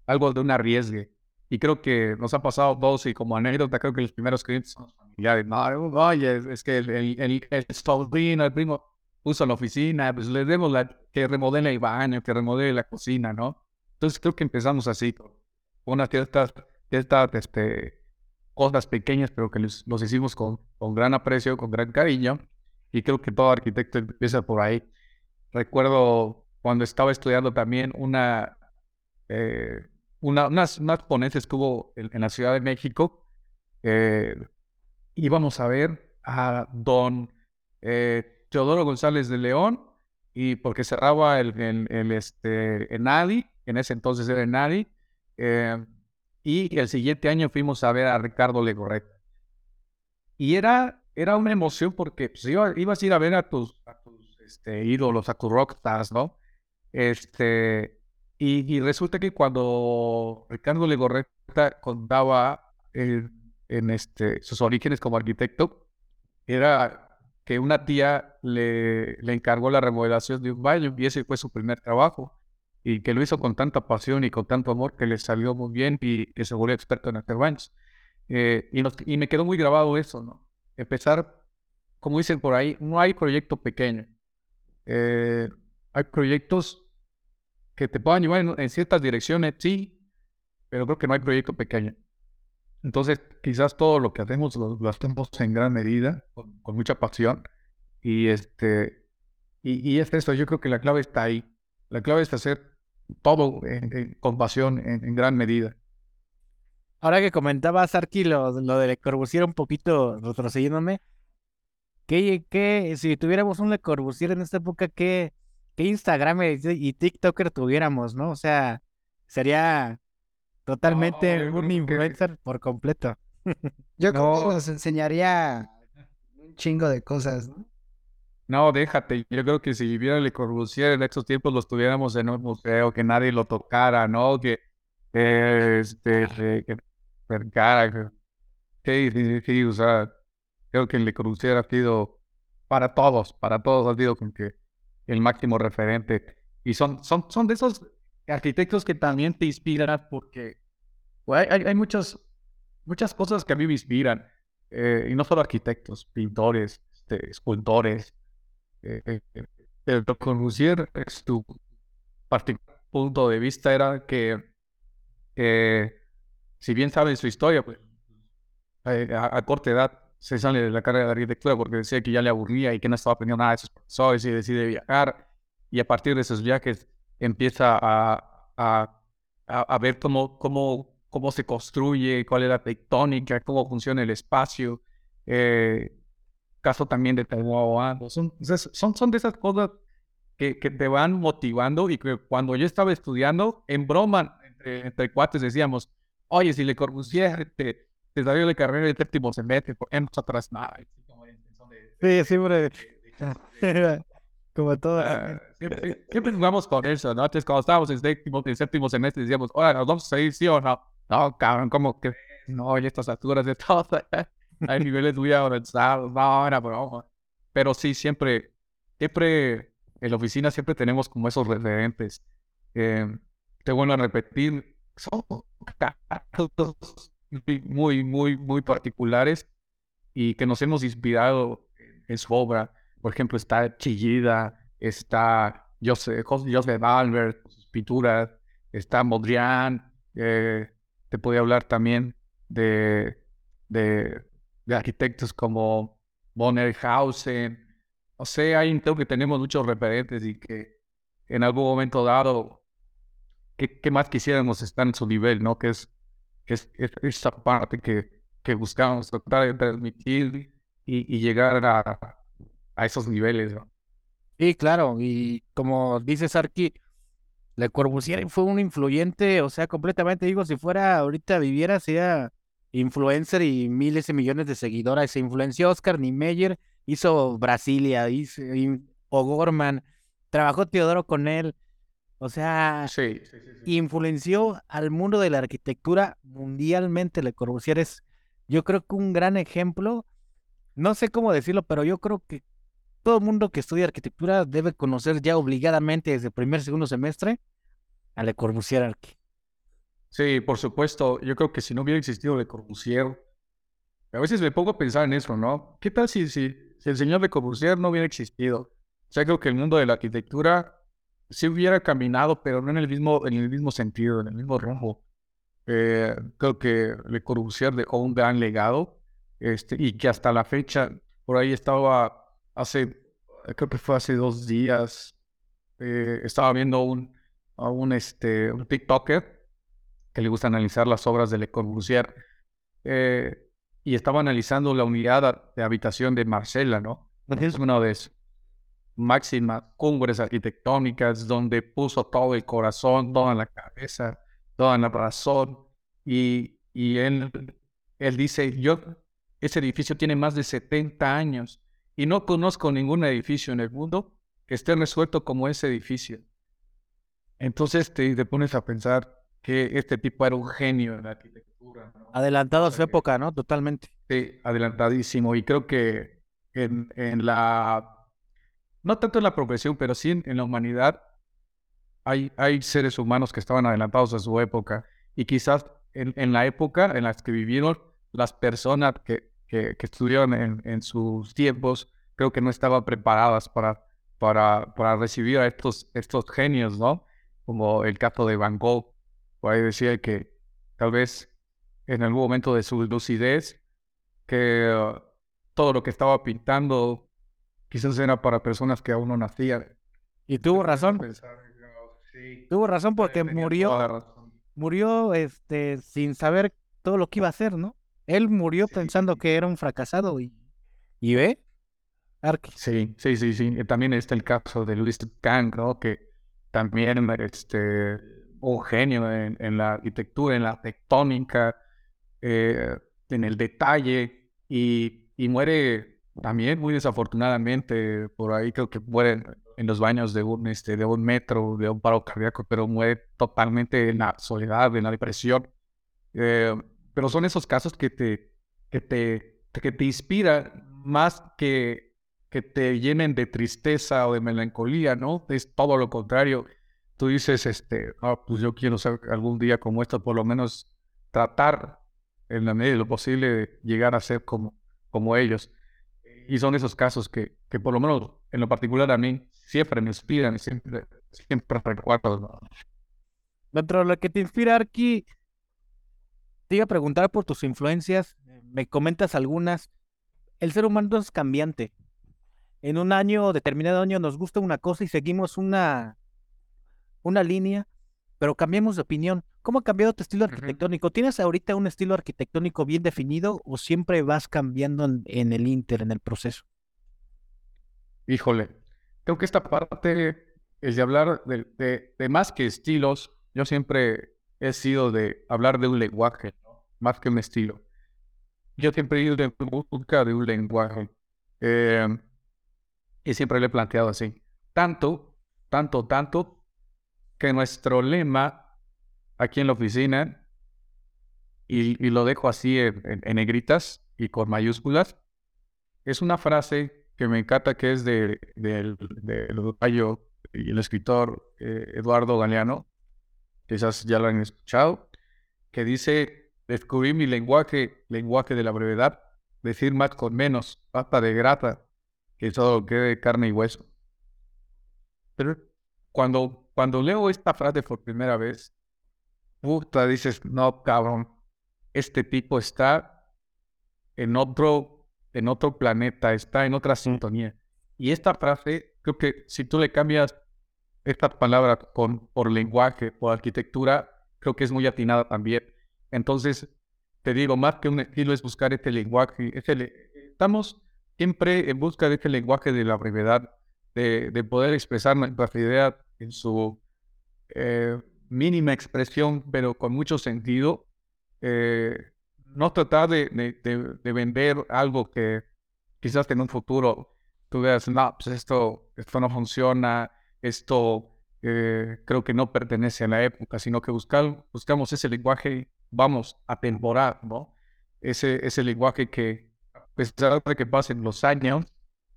algo de un arriesgue. Y creo que nos ha pasado dos y como anécdota, creo que los primeros clientes son familiares. No, oye, es que el, el, el, sobrino, el primo puso la oficina, pues le demos la, que remodele el baño, que remodele la cocina, ¿no? Entonces creo que empezamos así, con unas ciertas, ciertas este, cosas pequeñas, pero que los, hicimos con, con gran aprecio, con gran cariño. Y creo que todo arquitecto empieza por ahí. Recuerdo cuando estaba estudiando también una, eh, una unas, unas ponencias que hubo en, la Ciudad de México. Eh, íbamos a ver a don eh, Teodoro González de León y porque cerraba el, el, el este, Enadi, en ese entonces era Enadi, eh, y el siguiente año fuimos a ver a Ricardo Legorreta. Y era, era una emoción porque pues, ibas a ir a ver a tus, a tus este, ídolos, a tus rockstars, ¿no? Este, y, resulta que cuando Ricardo Legorreta contaba en este, sus orígenes como arquitecto, era que una tía le, le encargó la remodelación de un baño y ese fue su primer trabajo y que lo hizo con tanta pasión y con tanto amor que le salió muy bien y que se volvió experto en hacer baños. Eh, y, y, me quedó muy grabado eso, ¿no? Empezar, como dicen por ahí, no hay proyecto pequeño. Eh, hay proyectos que te puedan llevar en, ciertas direcciones, sí, pero creo que no hay proyecto pequeño. Entonces, quizás todo lo que hacemos lo, hacemos en gran medida, con, mucha pasión. Y este y, y es eso, yo creo que la clave está ahí. La clave es hacer todo con pasión en, gran medida. Ahora que comentabas, Arki, lo, de Le Corbusier un poquito retrocediéndome, ¿qué, si tuviéramos un Le Corbusier en esta época, qué, qué Instagram y TikToker tuviéramos, no? O sea, sería totalmente un influencer por completo. Yo creo que nos enseñaría un chingo de cosas, ¿no? No, déjate. Yo creo que si viviera Le Corbusier en estos tiempos los tuviéramos en un museo, que nadie lo tocara, ¿no? Que, este, que percara, que, sí, o sea, creo que Le Corbusier ha sido para todos, para todos ha sido como que el máximo referente. Y son, son, son de esos arquitectos que también te inspiran porque hay, hay, muchas, muchas cosas que a mí me inspiran. Eh, y no solo arquitectos, pintores, este, escultores, eh, pero con Lucier, su particular punto de vista era que, si bien saben su historia, pues eh, a, corta edad se sale de la carrera de arquitectura porque decía que ya le aburría y que no estaba aprendiendo nada de sus profesores y decide viajar. Y a partir de esos viajes empieza a, ver cómo, cómo, cómo se construye, cuál es la tectónica, cómo funciona el espacio. Eh, caso también de Taiwán. Son, son, son de esas cosas que, que te van motivando y que cuando yo estaba estudiando, en broma, entre, entre cuates decíamos, oye, si Le Corbusier te, te salió de carrera de séptimo semestre, ¿por qué no atrás nada? Sí, siempre. Como todo. Ah, siempre, siempre jugamos con eso, ¿no? Entonces, cuando estábamos en séptimo, en séptimo semestre, decíamos, oye, ¿nos vamos a salir sí o no? No, cabrón, ¿cómo que? No, y estas alturas de todo, niveles muy avanzados, no, era broma. Pero sí, siempre, siempre, en la oficina siempre tenemos como esos referentes. Eh, te vuelvo a repetir, son casos muy, muy, muy particulares y que nos hemos inspirado en su obra. Por ejemplo, está Chillida, está Joseph, Joseph Albert, sus pinturas, está Modrian, eh, te podía hablar también de, de, de arquitectos como Bonnerhausen. O sea, hay, creo que tenemos muchos referentes y que en algún momento dado, ¿qué, más quisiéramos estar en su nivel, no? Que es, es, esa parte que, buscamos tratar de transmitir y, llegar a, esos niveles. Sí, claro, y como dices, Arki, Le Corbusier fue un influyente, o sea, completamente, digo, si fuera ahorita viviera, sería influencer y miles de millones de seguidores. Se influenció Oscar Niemeyer, hizo Brasilia, hizo O'Gorman, trabajó Teodoro con él. O sea, sí, influenció al mundo de la arquitectura mundialmente. Le Corbusier es, yo creo que un gran ejemplo. No sé cómo decirlo, pero yo creo que todo el mundo que estudia arquitectura debe conocer ya obligadamente desde el primer segundo semestre a Le Corbusier Arqui. Sí, por supuesto. Yo creo que si no hubiera existido Le Corbusier, a veces me pongo a pensar en eso, ¿no? ¿Qué tal si, si, el señor Le Corbusier no hubiera existido? O sea, creo que el mundo de la arquitectura sí hubiera caminado, pero no en el mismo, en el mismo sentido, en el mismo rumbo. Eh, creo que Le Corbusier dejó un gran legado este, y que hasta la fecha, por ahí estaba hace, creo que fue hace dos días, eh, estaba viendo un, a un, este, un TikToker que le gusta analizar las obras de Le Corbusier eh, y estaba analizando la unidad de habitación de Marcela, ¿no? Es una de sus máximas cumbres arquitectónicas donde puso todo el corazón, toda la cabeza, toda la razón y, y él, él dice, yo, ese edificio tiene más de 70 años y no conozco ningún edificio en el mundo que esté resuelto como ese edificio. Entonces te, te pones a pensar que este tipo era un genio en la arquitectura. Adelantado a su época, ¿no? Totalmente. Sí, adelantadísimo. Y creo que en, en la, no tanto en la profesión, pero sí en, la humanidad, hay, hay seres humanos que estaban adelantados a su época. Y quizás en, en la época en la que vivieron las personas que, que, estudiaron en, sus tiempos, creo que no estaban preparadas para, para, para recibir a estos, estos genios, ¿no? Como el caso de Van Gogh, ahí decía que tal vez en algún momento de su lucidez, que uh, todo lo que estaba pintando quizás era para personas que aún no nacían. Y tuvo razón. Tuvo razón porque murió, murió este, sin saber todo lo que iba a hacer, ¿no? Él murió pensando que era un fracasado y, y ve, Arqui. Sí, sí, sí, sí. También está el caso de Luis Kang, ¿no? Que también este, un genio en, la arquitectura, en la tectónica, eh, en el detalle y, y, muere también muy desafortunadamente por ahí creo que muere en los baños de un este de un metro de un paro cardíaco pero muere totalmente en la soledad en la depresión eh, pero son esos casos que te, que te, que te inspiran más que, que te llenen de tristeza o de melancolía, ¿no? Es todo lo contrario. Tú dices, este, ah, pues yo quiero ser algún día como esto, por lo menos tratar en la medida de lo posible de llegar a ser como, como ellos. Y son esos casos que, que por lo menos en lo particular a mí siempre me inspiran y siempre, siempre recuerdo. Dentro de lo que te inspira aquí, te iba a preguntar por tus influencias, me comentas algunas. El ser humano es cambiante. En un año, determinado año, nos gusta una cosa y seguimos una, una línea, pero cambiamos de opinión. ¿Cómo ha cambiado tu estilo arquitectónico? ¿Tienes ahorita un estilo arquitectónico bien definido o siempre vas cambiando en, el inter, en el proceso? Híjole, creo que esta parte el de hablar de, de, más que estilos. Yo siempre he sido de hablar de un lenguaje, más que un estilo. Yo siempre he ido de busca de un lenguaje. Eh, y siempre lo he planteado así. Tanto, tanto, tanto, que nuestro lema aquí en la oficina, y, lo dejo así en, negritas y con mayúsculas, es una frase que me encanta que es de, del de, y el escritor eh, Eduardo Galeano, quizás ya lo han escuchado, que dice, descubrí mi lenguaje, lenguaje de la brevedad, decir más con menos, pasta de grata, que solo quede carne y hueso. Pero cuando, cuando leo esta frase por primera vez, puta, dices, no, cabrón, este tipo está en otro, en otro planeta, está en otra sintonía. Y esta frase, creo que si tú le cambias esta palabra con, por lenguaje, por arquitectura, creo que es muy atinada también. Entonces, te digo, más que un estilo es buscar este lenguaje. estamos siempre en busca de este lenguaje de la brevedad, de, poder expresar nuestra idea en su eh, mínima expresión, pero con mucho sentido. Eh, no tratar de, de, vender algo que quizás en un futuro tú veas, no, pues esto, esto no funciona, esto eh, creo que no pertenece a la época, sino que buscar, buscamos ese lenguaje, vamos, a temporar, ¿no? Ese, ese lenguaje que, pesar de que pasen los años,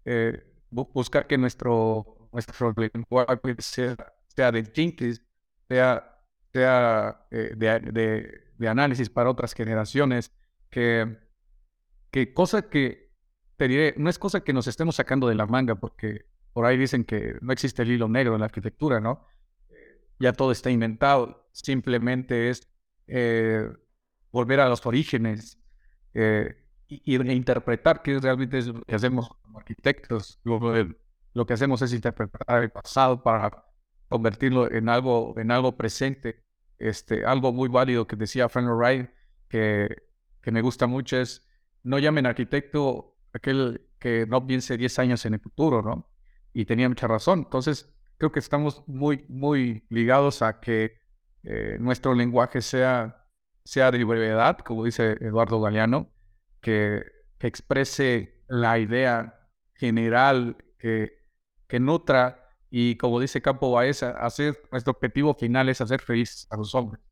eh, buscar que nuestro, nuestro lenguaje sea, de jinkies, sea, sea eh, de, de, análisis para otras generaciones, que, que cosa que, te diré, no es cosa que nos estemos sacando de la manga, porque por ahí dicen que no existe el hilo negro en la arquitectura, ¿no? Ya todo está inventado, simplemente es eh, volver a los orígenes, eh, y, interpretar qué realmente es lo que hacemos como arquitectos. Lo, que hacemos es interpretar el pasado para convertirlo en algo, en algo presente. Este, algo muy válido que decía Frank Wright, que, que me gusta mucho, es no llamen arquitecto aquel que no piense 10 años en el futuro, ¿no? Y tenía mucha razón. Entonces, creo que estamos muy, muy ligados a que eh, nuestro lenguaje sea, sea de brevedad, como dice Eduardo Galeano, que, exprese la idea general, que, que nutra y como dice Campo Baeza, hacer nuestro objetivo final es hacer feliz a los hombres.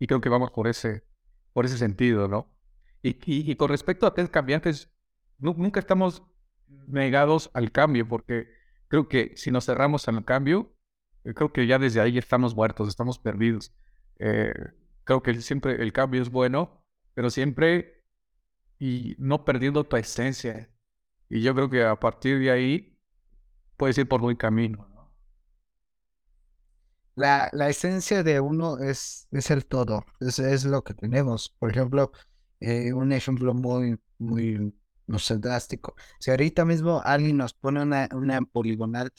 Y creo que vamos por ese, por ese sentido, ¿no? Y, y, con respecto a test cambiantes, nunca estamos negados al cambio, porque creo que si nos cerramos al cambio, eh, creo que ya desde ahí estamos muertos, estamos perdidos. Eh, creo que siempre el cambio es bueno, pero siempre y no perdiendo tu esencia. Y yo creo que a partir de ahí puedes ir por buen camino. La, la, esencia de uno es, es el todo, es, es lo que tenemos. Por ejemplo, eh, un ejemplo muy, muy, no sé, drástico. Si ahorita mismo alguien nos pone una, una poligonal,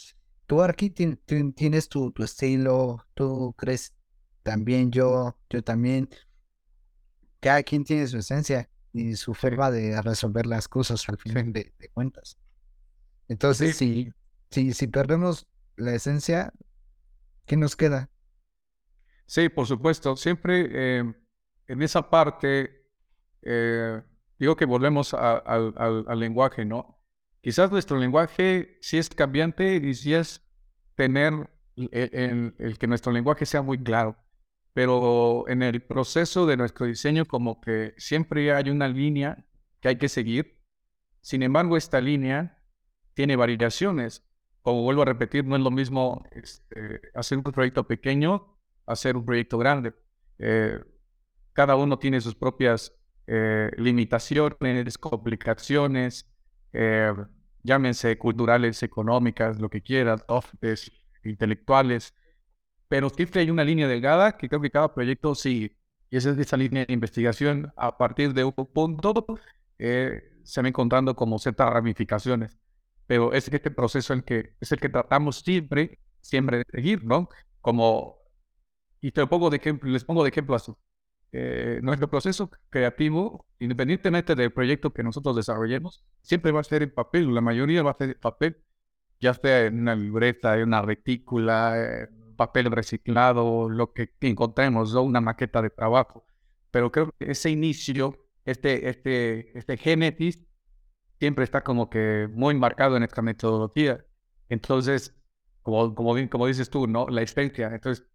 tú aquí tienes tu, tu estilo, tú crees también, yo, yo también. Cada quien tiene su esencia y su forma de resolver las cosas al fin de, cuentas. Entonces, si, si, si perdemos la esencia, ¿qué nos queda? Sí, por supuesto. Siempre em, en esa parte, eh, digo que volvemos al lenguaje, ¿no? Quizás nuestro lenguaje sí es cambiante y sí es tener el que nuestro lenguaje sea muy claro pero en el proceso de nuestro diseño como que siempre hay una línea que hay que seguir. Sin embargo, esta línea tiene variaciones. Como vuelvo a repetir, no es lo mismo este, hacer un proyecto pequeño, hacer un proyecto grande. Eh, cada uno tiene sus propias eh, limitaciones, complicaciones, eh, llámense culturales, económicas, lo que quieras, intelectuales pero siempre hay una línea delgada que creo que cada proyecto sigue. Y esa es esa línea de investigación. A partir de un punto se va encontrando como ciertas ramificaciones. Pero es este proceso el que, es el que tratamos siempre, siempre de seguir, ¿no? Como, y te lo pongo de ejemplo, les pongo de ejemplo así. Eh, nuestro proceso creativo, independientemente del proyecto que nosotros desarrollemos, siempre va a ser en papel, la mayoría va a ser en papel, ya sea en una libreta, en una retícula, eh, papel reciclado, lo que encontremos, ¿no? una maqueta de trabajo. Pero creo que ese inicio, este, este, este génesis, siempre está como que muy marcado en esta metodología. Entonces, como, como, como dices tú, ¿no? La esencia. Entonces,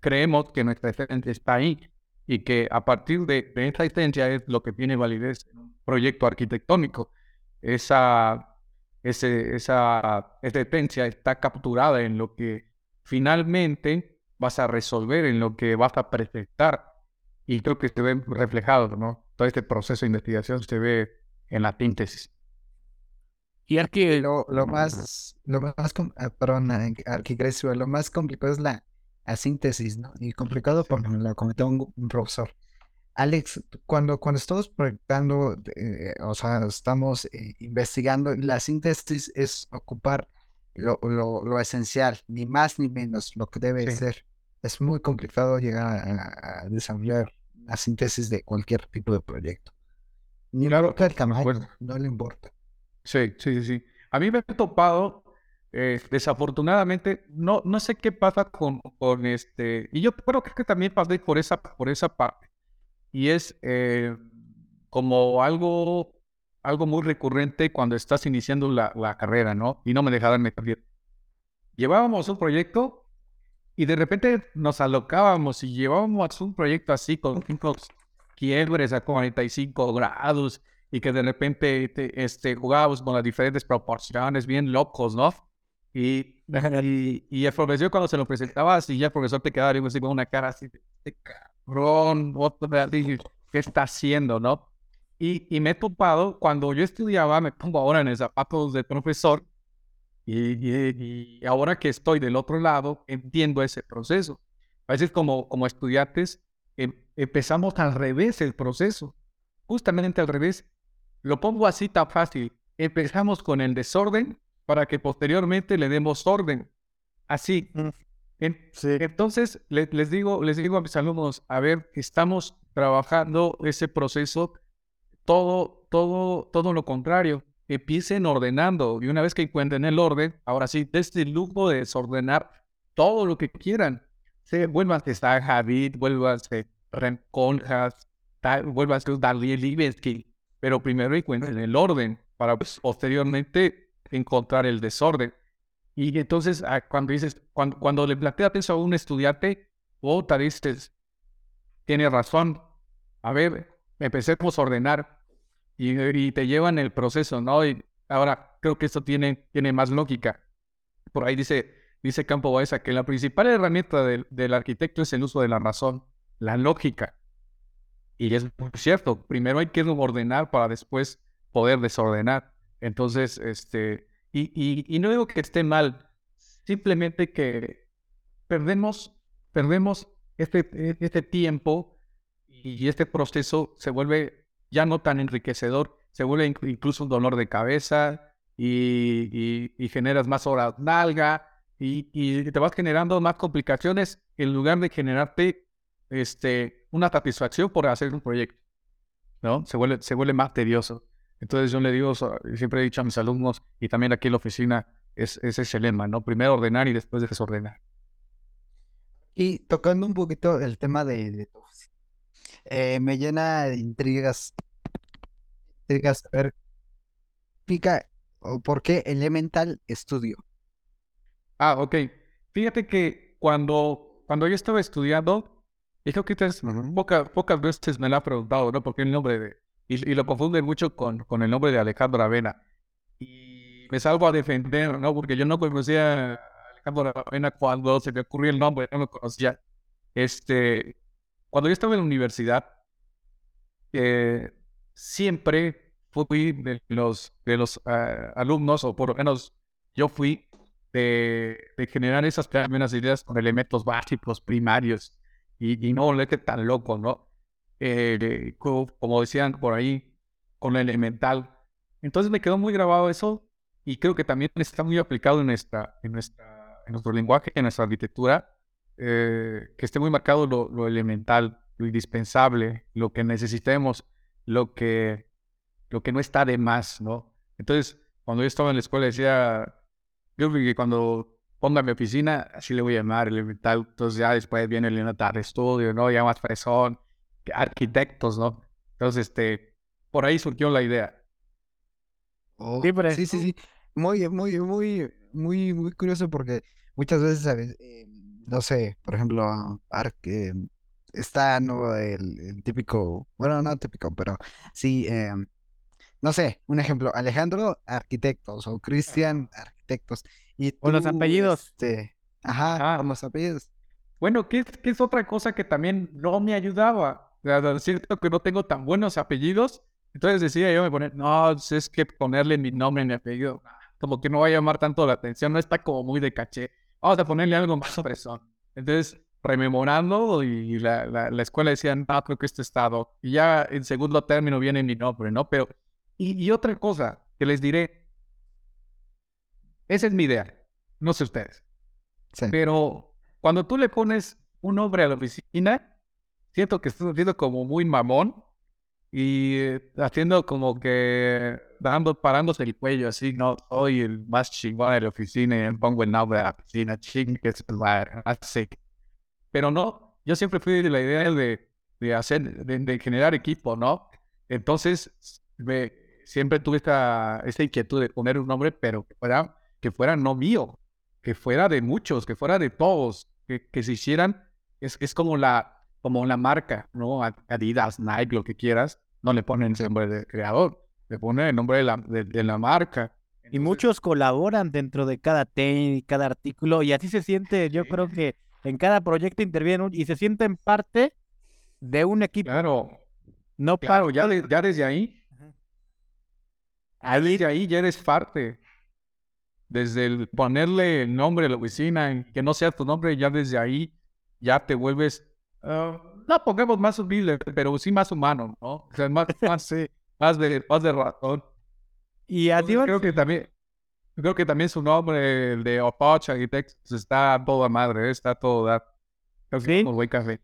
creemos que nuestra esencia está ahí y que a partir de, de esa esencia es lo que tiene validez en un proyecto arquitectónico. Esa, ese, esa, esa esencia está capturada en lo que finalmente vas a resolver, en lo que vas a presentar. Y creo que se ve reflejado, ¿no? Todo este proceso de investigación se ve en la síntesis. Y Arqui, lo, lo más, lo más, ah, perdón, lo más complicado es la, síntesis, ¿no? Y complicado porque lo comentó un, profesor. Alex, cuando, cuando estamos proyectando, eh, o sea, estamos eh, investigando, la síntesis es ocupar lo, lo, esencial, ni más ni menos, lo que debe ser. Es muy complicado llegar a, desarrollar la síntesis de cualquier tipo de proyecto. Ni claro, el tamaño, no le importa. Sí, sí, sí. A mí me he topado, eh, desafortunadamente, no, no sé qué pasa con, con este, y yo creo que también pasé por esa, por esa parte, y es eh, como algo, algo muy recurrente cuando estás iniciando la, la carrera, ¿no? Y no me dejaban meter. Llevábamos un proyecto y de repente nos alocábamos y llevábamos un proyecto así con cinco quiebres a 45 grados y que de repente este, jugábamos con las diferentes proporciones bien locos, ¿no? Y, y, y, el profesor cuando se lo presentaba así, ya el profesor te quedaba así con una cara así, de este cabrón, ¿qué está haciendo, no? Y, y, me he topado, cuando yo estudiaba, me pongo ahora en el zapatos del profesor, y, y, ahora que estoy del otro lado, entiendo ese proceso. A veces como, como estudiantes empezamos al revés el proceso, justamente al revés, lo pongo así tan fácil. Empezamos con el desorden para que posteriormente le demos orden. Así. Mm, entonces, les, digo, les digo a mis alumnos, a ver, estamos trabajando ese proceso, todo, todo, todo lo contrario. Empiecen ordenando y una vez que encuentren el orden, ahora sí, desde el lujo de desordenar todo lo que quieran. Se vuelvan a estar Javid, vuelvan a ser Renconjas, vuelvan a ser Daniel Libensky, pero primero encuentren el orden para pues, posteriormente encontrar el desorden. Y entonces, ah, cuando dices, cuando, cuando le planteas eso a un estudiante, oh, dices, tiene razón. A ver, empecemos a ordenar y, y, te llevan el proceso, ¿no? Y ahora creo que esto tiene, tiene más lógica. Por ahí dice, dice Campo Baeza que la principal herramienta del, del arquitecto es el uso de la razón, la lógica. Y es muy cierto, primero hay que ordenar para después poder desordenar. Entonces, este, y, y, no digo que esté mal, simplemente que perdemos, perdemos este, este tiempo y este proceso se vuelve ya no tan enriquecedor, se vuelve incluso un dolor de cabeza y, y generas más horas nalga y, te vas generando más complicaciones en lugar de generarte este, una satisfacción por hacer un proyecto, ¿no? Se vuelve, se vuelve más tedioso. Entonces yo le digo, siempre he dicho a mis alumnos y también aquí en la oficina, es, es ese lema, ¿no? Primero ordenar y después desordenar. Y tocando un poquito el tema de, eh, me llena de intrigas, intrigas ver, pica, ¿por qué Elemental Studio? Ah, ok. Fíjate que cuando, cuando yo estaba estudiando, y creo que es, pocas veces me lo ha preguntado, ¿no? Porque el nombre de... Y, lo confunden mucho con, con el nombre de Alejandro Avena. Y me salgo a defender, ¿no? Porque yo no conocía a Alejandro Avena cuando se me ocurrió el nombre, no lo conocía. Este, cuando yo estaba en la universidad, eh, siempre fui de los, de los ah, alumnos, o por lo menos yo fui de, de generar esas primeras ideas con elementos básicos, primarios y, no volverte tan loco, ¿no? Eh, como, decían por ahí, con lo elemental. Entonces me quedó muy grabado eso y creo que también está muy aplicado en, nuestra, en, nuestra, en nuestro lenguaje, en nuestra arquitectura, eh, que esté muy marcado lo, lo, elemental, lo indispensable, lo que necesitemos, lo que, lo que no está de más, ¿no? Entonces, cuando yo estaba en la escuela decía, yo creo que cuando ponga mi oficina, así le voy a llamar, el tal, entonces ya después viene el tarde estudio, ¿no? Ya más fresón, arquitectos, ¿no? Entonces, este, por ahí surgió la idea. Oh, sí, sí, sí, Muy, muy, muy, muy, muy curioso porque muchas veces, ¿sabes? Eh, no sé, por ejemplo, Arque está ¿no? el, típico, bueno, no típico, pero sí, em, no sé, un ejemplo, Alejandro, arquitectos, o Cristian, arquitectos. Y o los apellidos. Este, ajá, ah. los apellidos. Bueno, ¿qué, ¿qué, es otra cosa que también no me ayudaba? Es cierto que no tengo tan buenos apellidos, entonces decía yo me poner, no, pues, es que ponerle mi nombre en mi apellido, como que no va a llamar tanto la atención, no está como muy de caché. Vamos a ponerle algo más presón. Entonces, rememorando y la, la, escuela decía, no, creo que este estado. Y ya en segundo término viene mi nombre, ¿no? Pero, y, otra cosa que les diré, esa es mi idea, no sé ustedes. Pero cuando tú le pones un nombre a la oficina, siento que estás haciendo como muy mamón y eh, haciendo como que dando, parándose el cuello así, no soy el más chingón de la oficina y pongo el nombre de la oficina, ching, que es así. Pero no, yo siempre fui de la idea de, de hacer, de, generar equipo, ¿no? Entonces, me, siempre tuve esta, esta inquietud de poner un nombre, pero que fuera, que fuera no mío, que fuera de muchos, que fuera de todos, que, que se hicieran, es, es como la, como la marca, ¿no? Adidas, Nike, lo que quieras, no le ponen el nombre de creador, le ponen el nombre de la, de, la marca. y muchos colaboran dentro de cada tenis, cada artículo, y así se siente, yo creo que en cada proyecto intervienen y se sienten parte de un equipo. Claro. No claro, ya, ya desde ahí. Desde ahí ya eres parte. Desde el ponerle el nombre a la oficina, que no sea tu nombre, ya desde ahí ya te vuelves, ah, no pongamos más humilde, pero sí más humano, ¿no? O sea, más, más, más, de, más de razón. Y a Creo que también, creo que también su nombre, el de Apache Architects, está toda madre, está todo dar. ¿Sí? buen café.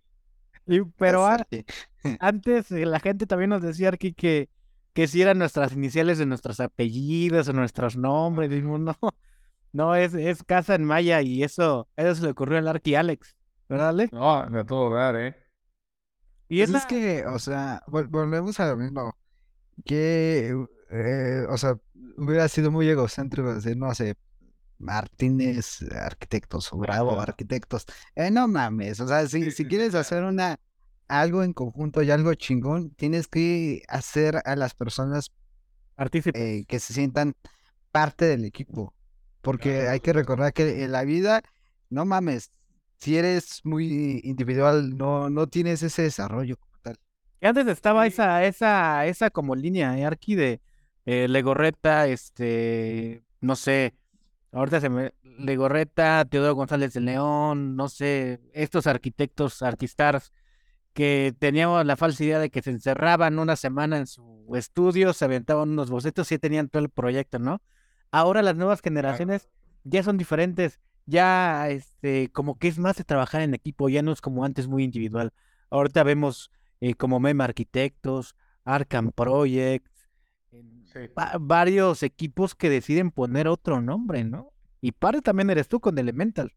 pero antes eh, la gente también nos decía aquí que, que si eran nuestras iniciales de nuestros apellidos o nuestros nombres. Dijimos, no, no, es, es casa en Maya y eso, eso se le ocurrió al Arqui Alex, ¿verdad, Ale? No, de todo dar, ¿eh? Y pues es que, o sea, volvemos a lo mismo. Que, eh, o sea, hubiera sido muy egocéntrico decir, no sé, Martínez Arquitectos o Bravo Arquitectos. Eh, no mames, o sea, si, si quieres hacer una algo en conjunto y algo chingón, tienes que hacer a las personas eh, que se sientan parte del equipo. Porque hay que recordar que en la vida, no mames, si eres muy individual, no, no tienes ese desarrollo como tal. Y antes estaba esa, esa, esa como línea, ¿eh, Arqui, de eh, Legorreta, este, no sé, ahorita se me, Legorreta, Teodoro González de León, no sé, estos arquitectos, artistars, que teníamos la falsa idea de que se encerraban una semana en su estudio, se aventaban unos bocetos y tenían todo el proyecto, ¿no? Ahora las nuevas generaciones ya son diferentes, ya este, como que es más de trabajar en equipo, ya no es como antes muy individual. Ahorita vemos eh, como Meme Arquitectos, Arkham Project, varios equipos que deciden poner otro nombre, ¿no? Y parte también eres tú con Elemental.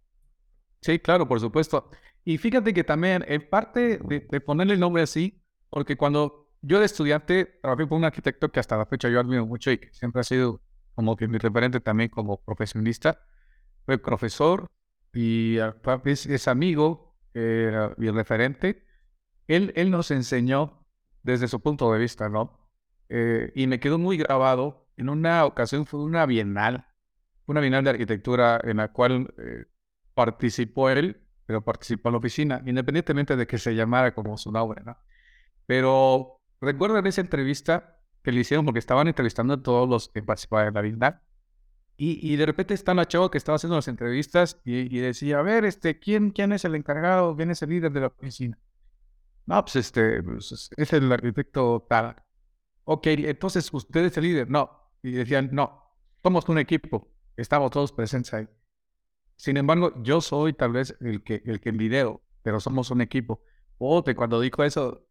Sí, claro, por supuesto. Y fíjate que también, en parte de, ponerle el nombre así, porque cuando yo de estudiante trabajé con un arquitecto que hasta la fecha yo admiro mucho y que siempre ha sido como que mi referente también como profesionista, fue profesor y es, es amigo eh, y referente. Él, él nos enseñó desde su punto de vista, ¿no? Eh, y me quedó muy grabado. En una ocasión fue una bienal, una bienal de arquitectura en la cual eh, participó él, pero participó la oficina, independientemente de que se llamara como su nombre, ¿no? Pero recuerdo en esa entrevista que le hicieron porque estaban entrevistando a todos los que participaban en la bienal. Y, y, de repente está la chava que estaba haciendo las entrevistas y, decía, a ver, este, ¿quién, ¿quién es el encargado? ¿Quién es el líder de la oficina? No, pues este, pues, es el arquitecto tal ok, entonces usted es el líder. No. Y decían, no, somos un equipo, estamos todos presentes ahí. Sin embargo, yo soy tal vez el que, el que lidero, pero somos un equipo. O cuando dijo eso,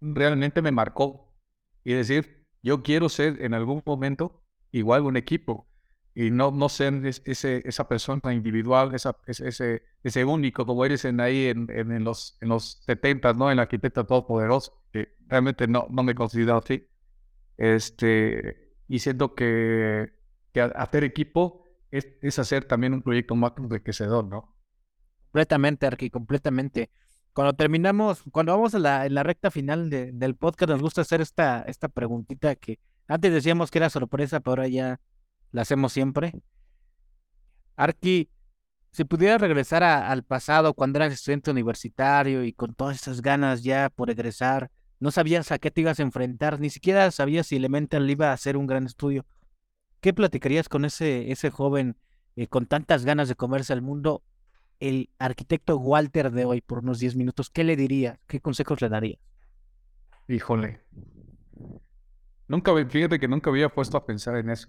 realmente me marcó. Y decir, yo quiero ser en algún momento igual un equipo. y no, no ser ese, esa persona individual, esa, ese, ese único, como eres en ahí en, en, los, en los 70, ¿no? En el arquitecto todopoderoso, que realmente no, no me considero así. Este, y siento que, que hacer equipo es, es, hacer también un proyecto más enriquecedor, ¿no? Completamente, Arqui, completamente. Cuando terminamos, cuando vamos a la, recta final de, del podcast, nos gusta hacer esta, esta preguntita que antes decíamos que era sorpresa, pero ahora ya la hacemos siempre. Arki, si pudieras regresar al pasado cuando eras estudiante universitario y con todas esas ganas ya por egresar, no sabías a qué te ibas a enfrentar, ni siquiera sabías si Elemental iba a ser un gran estudio. ¿Qué platicarías con ese, ese joven eh, con tantas ganas de comerse al mundo, el arquitecto Walter de hoy, por unos 10 minutos? ¿Qué le dirías? ¿Qué consejos le darías? Híjole. Nunca, fíjate que nunca había puesto a pensar en eso.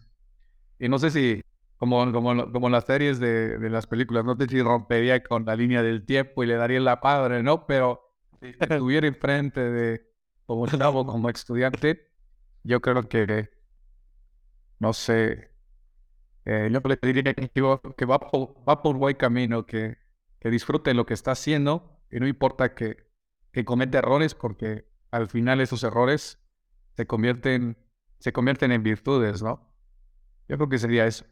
Y no sé si, como, como, como las series de, de, las películas, no sé si rompería con la línea del tiempo y le daría la padre, ¿no? Pero si estuviera enfrente de, como estaba como estudiante, yo creo que, no sé, eh, yo le diría que, que va, por, va por buen camino, que, que disfrute lo que está haciendo y no importa que, que cometa errores porque al final esos errores se convierten, se convierten en virtudes, ¿no? Yo creo que sería eso.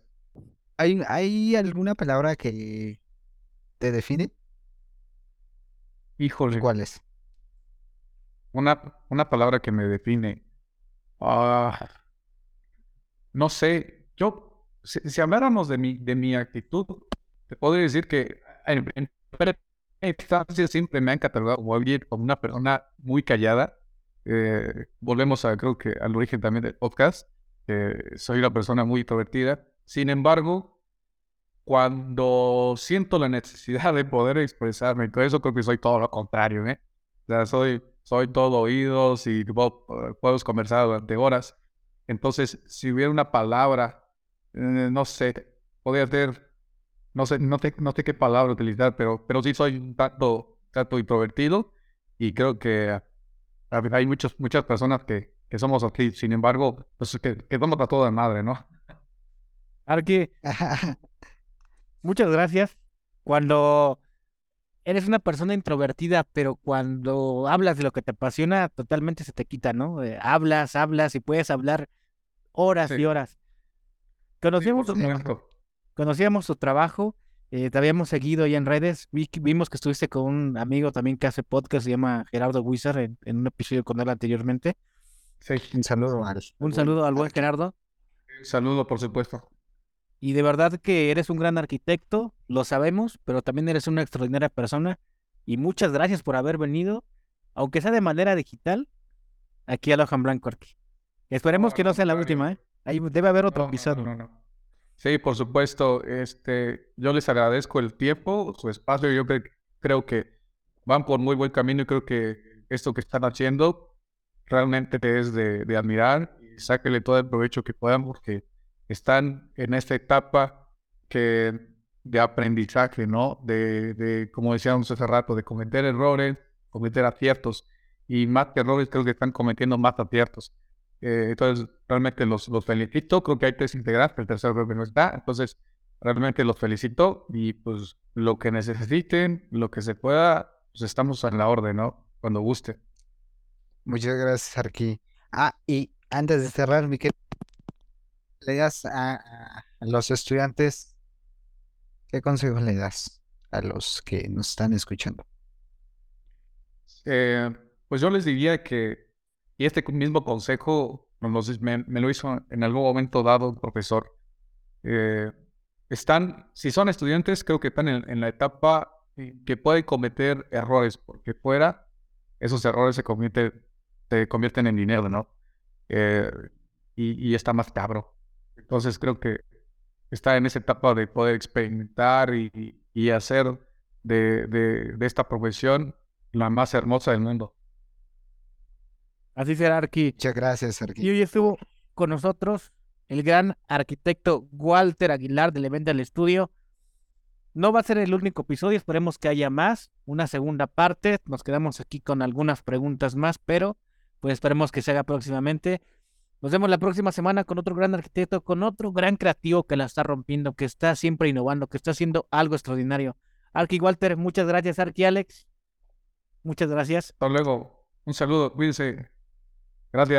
¿Hay, ¿Hay alguna palabra que te define? Híjole. ¿Cuál es? Una, una palabra que me define. Ah, no sé. Yo, si, habláramos de mi, de mi actitud, te podría decir que en, en, siempre me han catalogado como alguien, como una persona muy callada. Eh, volvemos a, creo que al origen también del podcast soy una persona muy introvertida. Sin embargo, cuando siento la necesidad de poder expresarme, todo eso creo que soy todo lo contrario, ¿eh? O sea, soy, soy todo oídos y puedo, puedo conversar durante horas. Entonces, si hubiera una palabra, eh, no sé, podría ser, no sé, no sé, no sé qué palabra utilizar, pero, pero sí soy un tanto, tanto introvertido y creo que hay muchos, muchas personas que, que somos aquí. Sin embargo, pues que, que vamos a toda madre, ¿no? Arqui, muchas gracias. Cuando eres una persona introvertida, pero cuando hablas de lo que te apasiona, totalmente se te quita, ¿no? Eh, hablas, hablas y puedes hablar horas y horas. Conocíamos, conocíamos tu trabajo, eh, te habíamos seguido ya en redes, vimos que estuviste con un amigo también que hace podcast, se llama Gerardo Wizard, en, en un episodio con él anteriormente. Un saludo al, un saludo al buen Gerardo. Un saludo, por supuesto. Y de verdad que eres un gran arquitecto, lo sabemos, pero también eres una extraordinaria persona. Y muchas gracias por haber venido, aunque sea de manera digital, aquí a Lojan Blanco Arqui. Esperemos que no sea la última, ¿eh? Ahí debe haber otro episodio. sí, por supuesto. Este, yo les agradezco el tiempo, su espacio. Yo creo que van por muy buen camino y creo que esto que están haciendo realmente es de, admirar y sáquenle todo el provecho que puedan porque están en esta etapa que de aprendizaje, ¿no? De, de, como decíamos hace rato, de cometer errores, cometer aciertos y más que errores creo que están cometiendo más aciertos. Eh, entonces, realmente los, los felicito. Creo que hay tres integrantes, el tercero creo que no está. Entonces, realmente los felicito y pues lo que necesiten, lo que se pueda, pues estamos en la orden, ¿no? Cuando guste. Muchas gracias, Arqui. Ah, y antes de cerrar, mi le das a, los estudiantes, ¿qué consejos le das a los que nos están escuchando? Eh, pues yo les diría que, y este mismo consejo me, lo hizo en algún momento dado un profesor, eh, están, si son estudiantes, creo que están en, la etapa que pueden cometer errores, porque fuera esos errores se convierten en dinero, ¿no? Eh, y, está más cabro. Entonces creo que está en esa etapa de poder experimentar y, hacer de, esta profesión la más hermosa del mundo. Así será, Arqui. Muchas gracias, Arqui. Y hoy estuvo con nosotros el gran arquitecto Walter Aguilar de Leventa del Estudio. No va a ser el único episodio, esperemos que haya más, una segunda parte. Nos quedamos aquí con algunas preguntas más, pero pues esperemos que se haga próximamente. Nos vemos la próxima semana con otro gran arquitecto, con otro gran creativo que la está rompiendo, que está siempre innovando, que está haciendo algo extraordinario. Arki Walter, muchas gracias, Arki Alex. Muchas gracias. Hasta luego. Un saludo, cuídense. Gracias.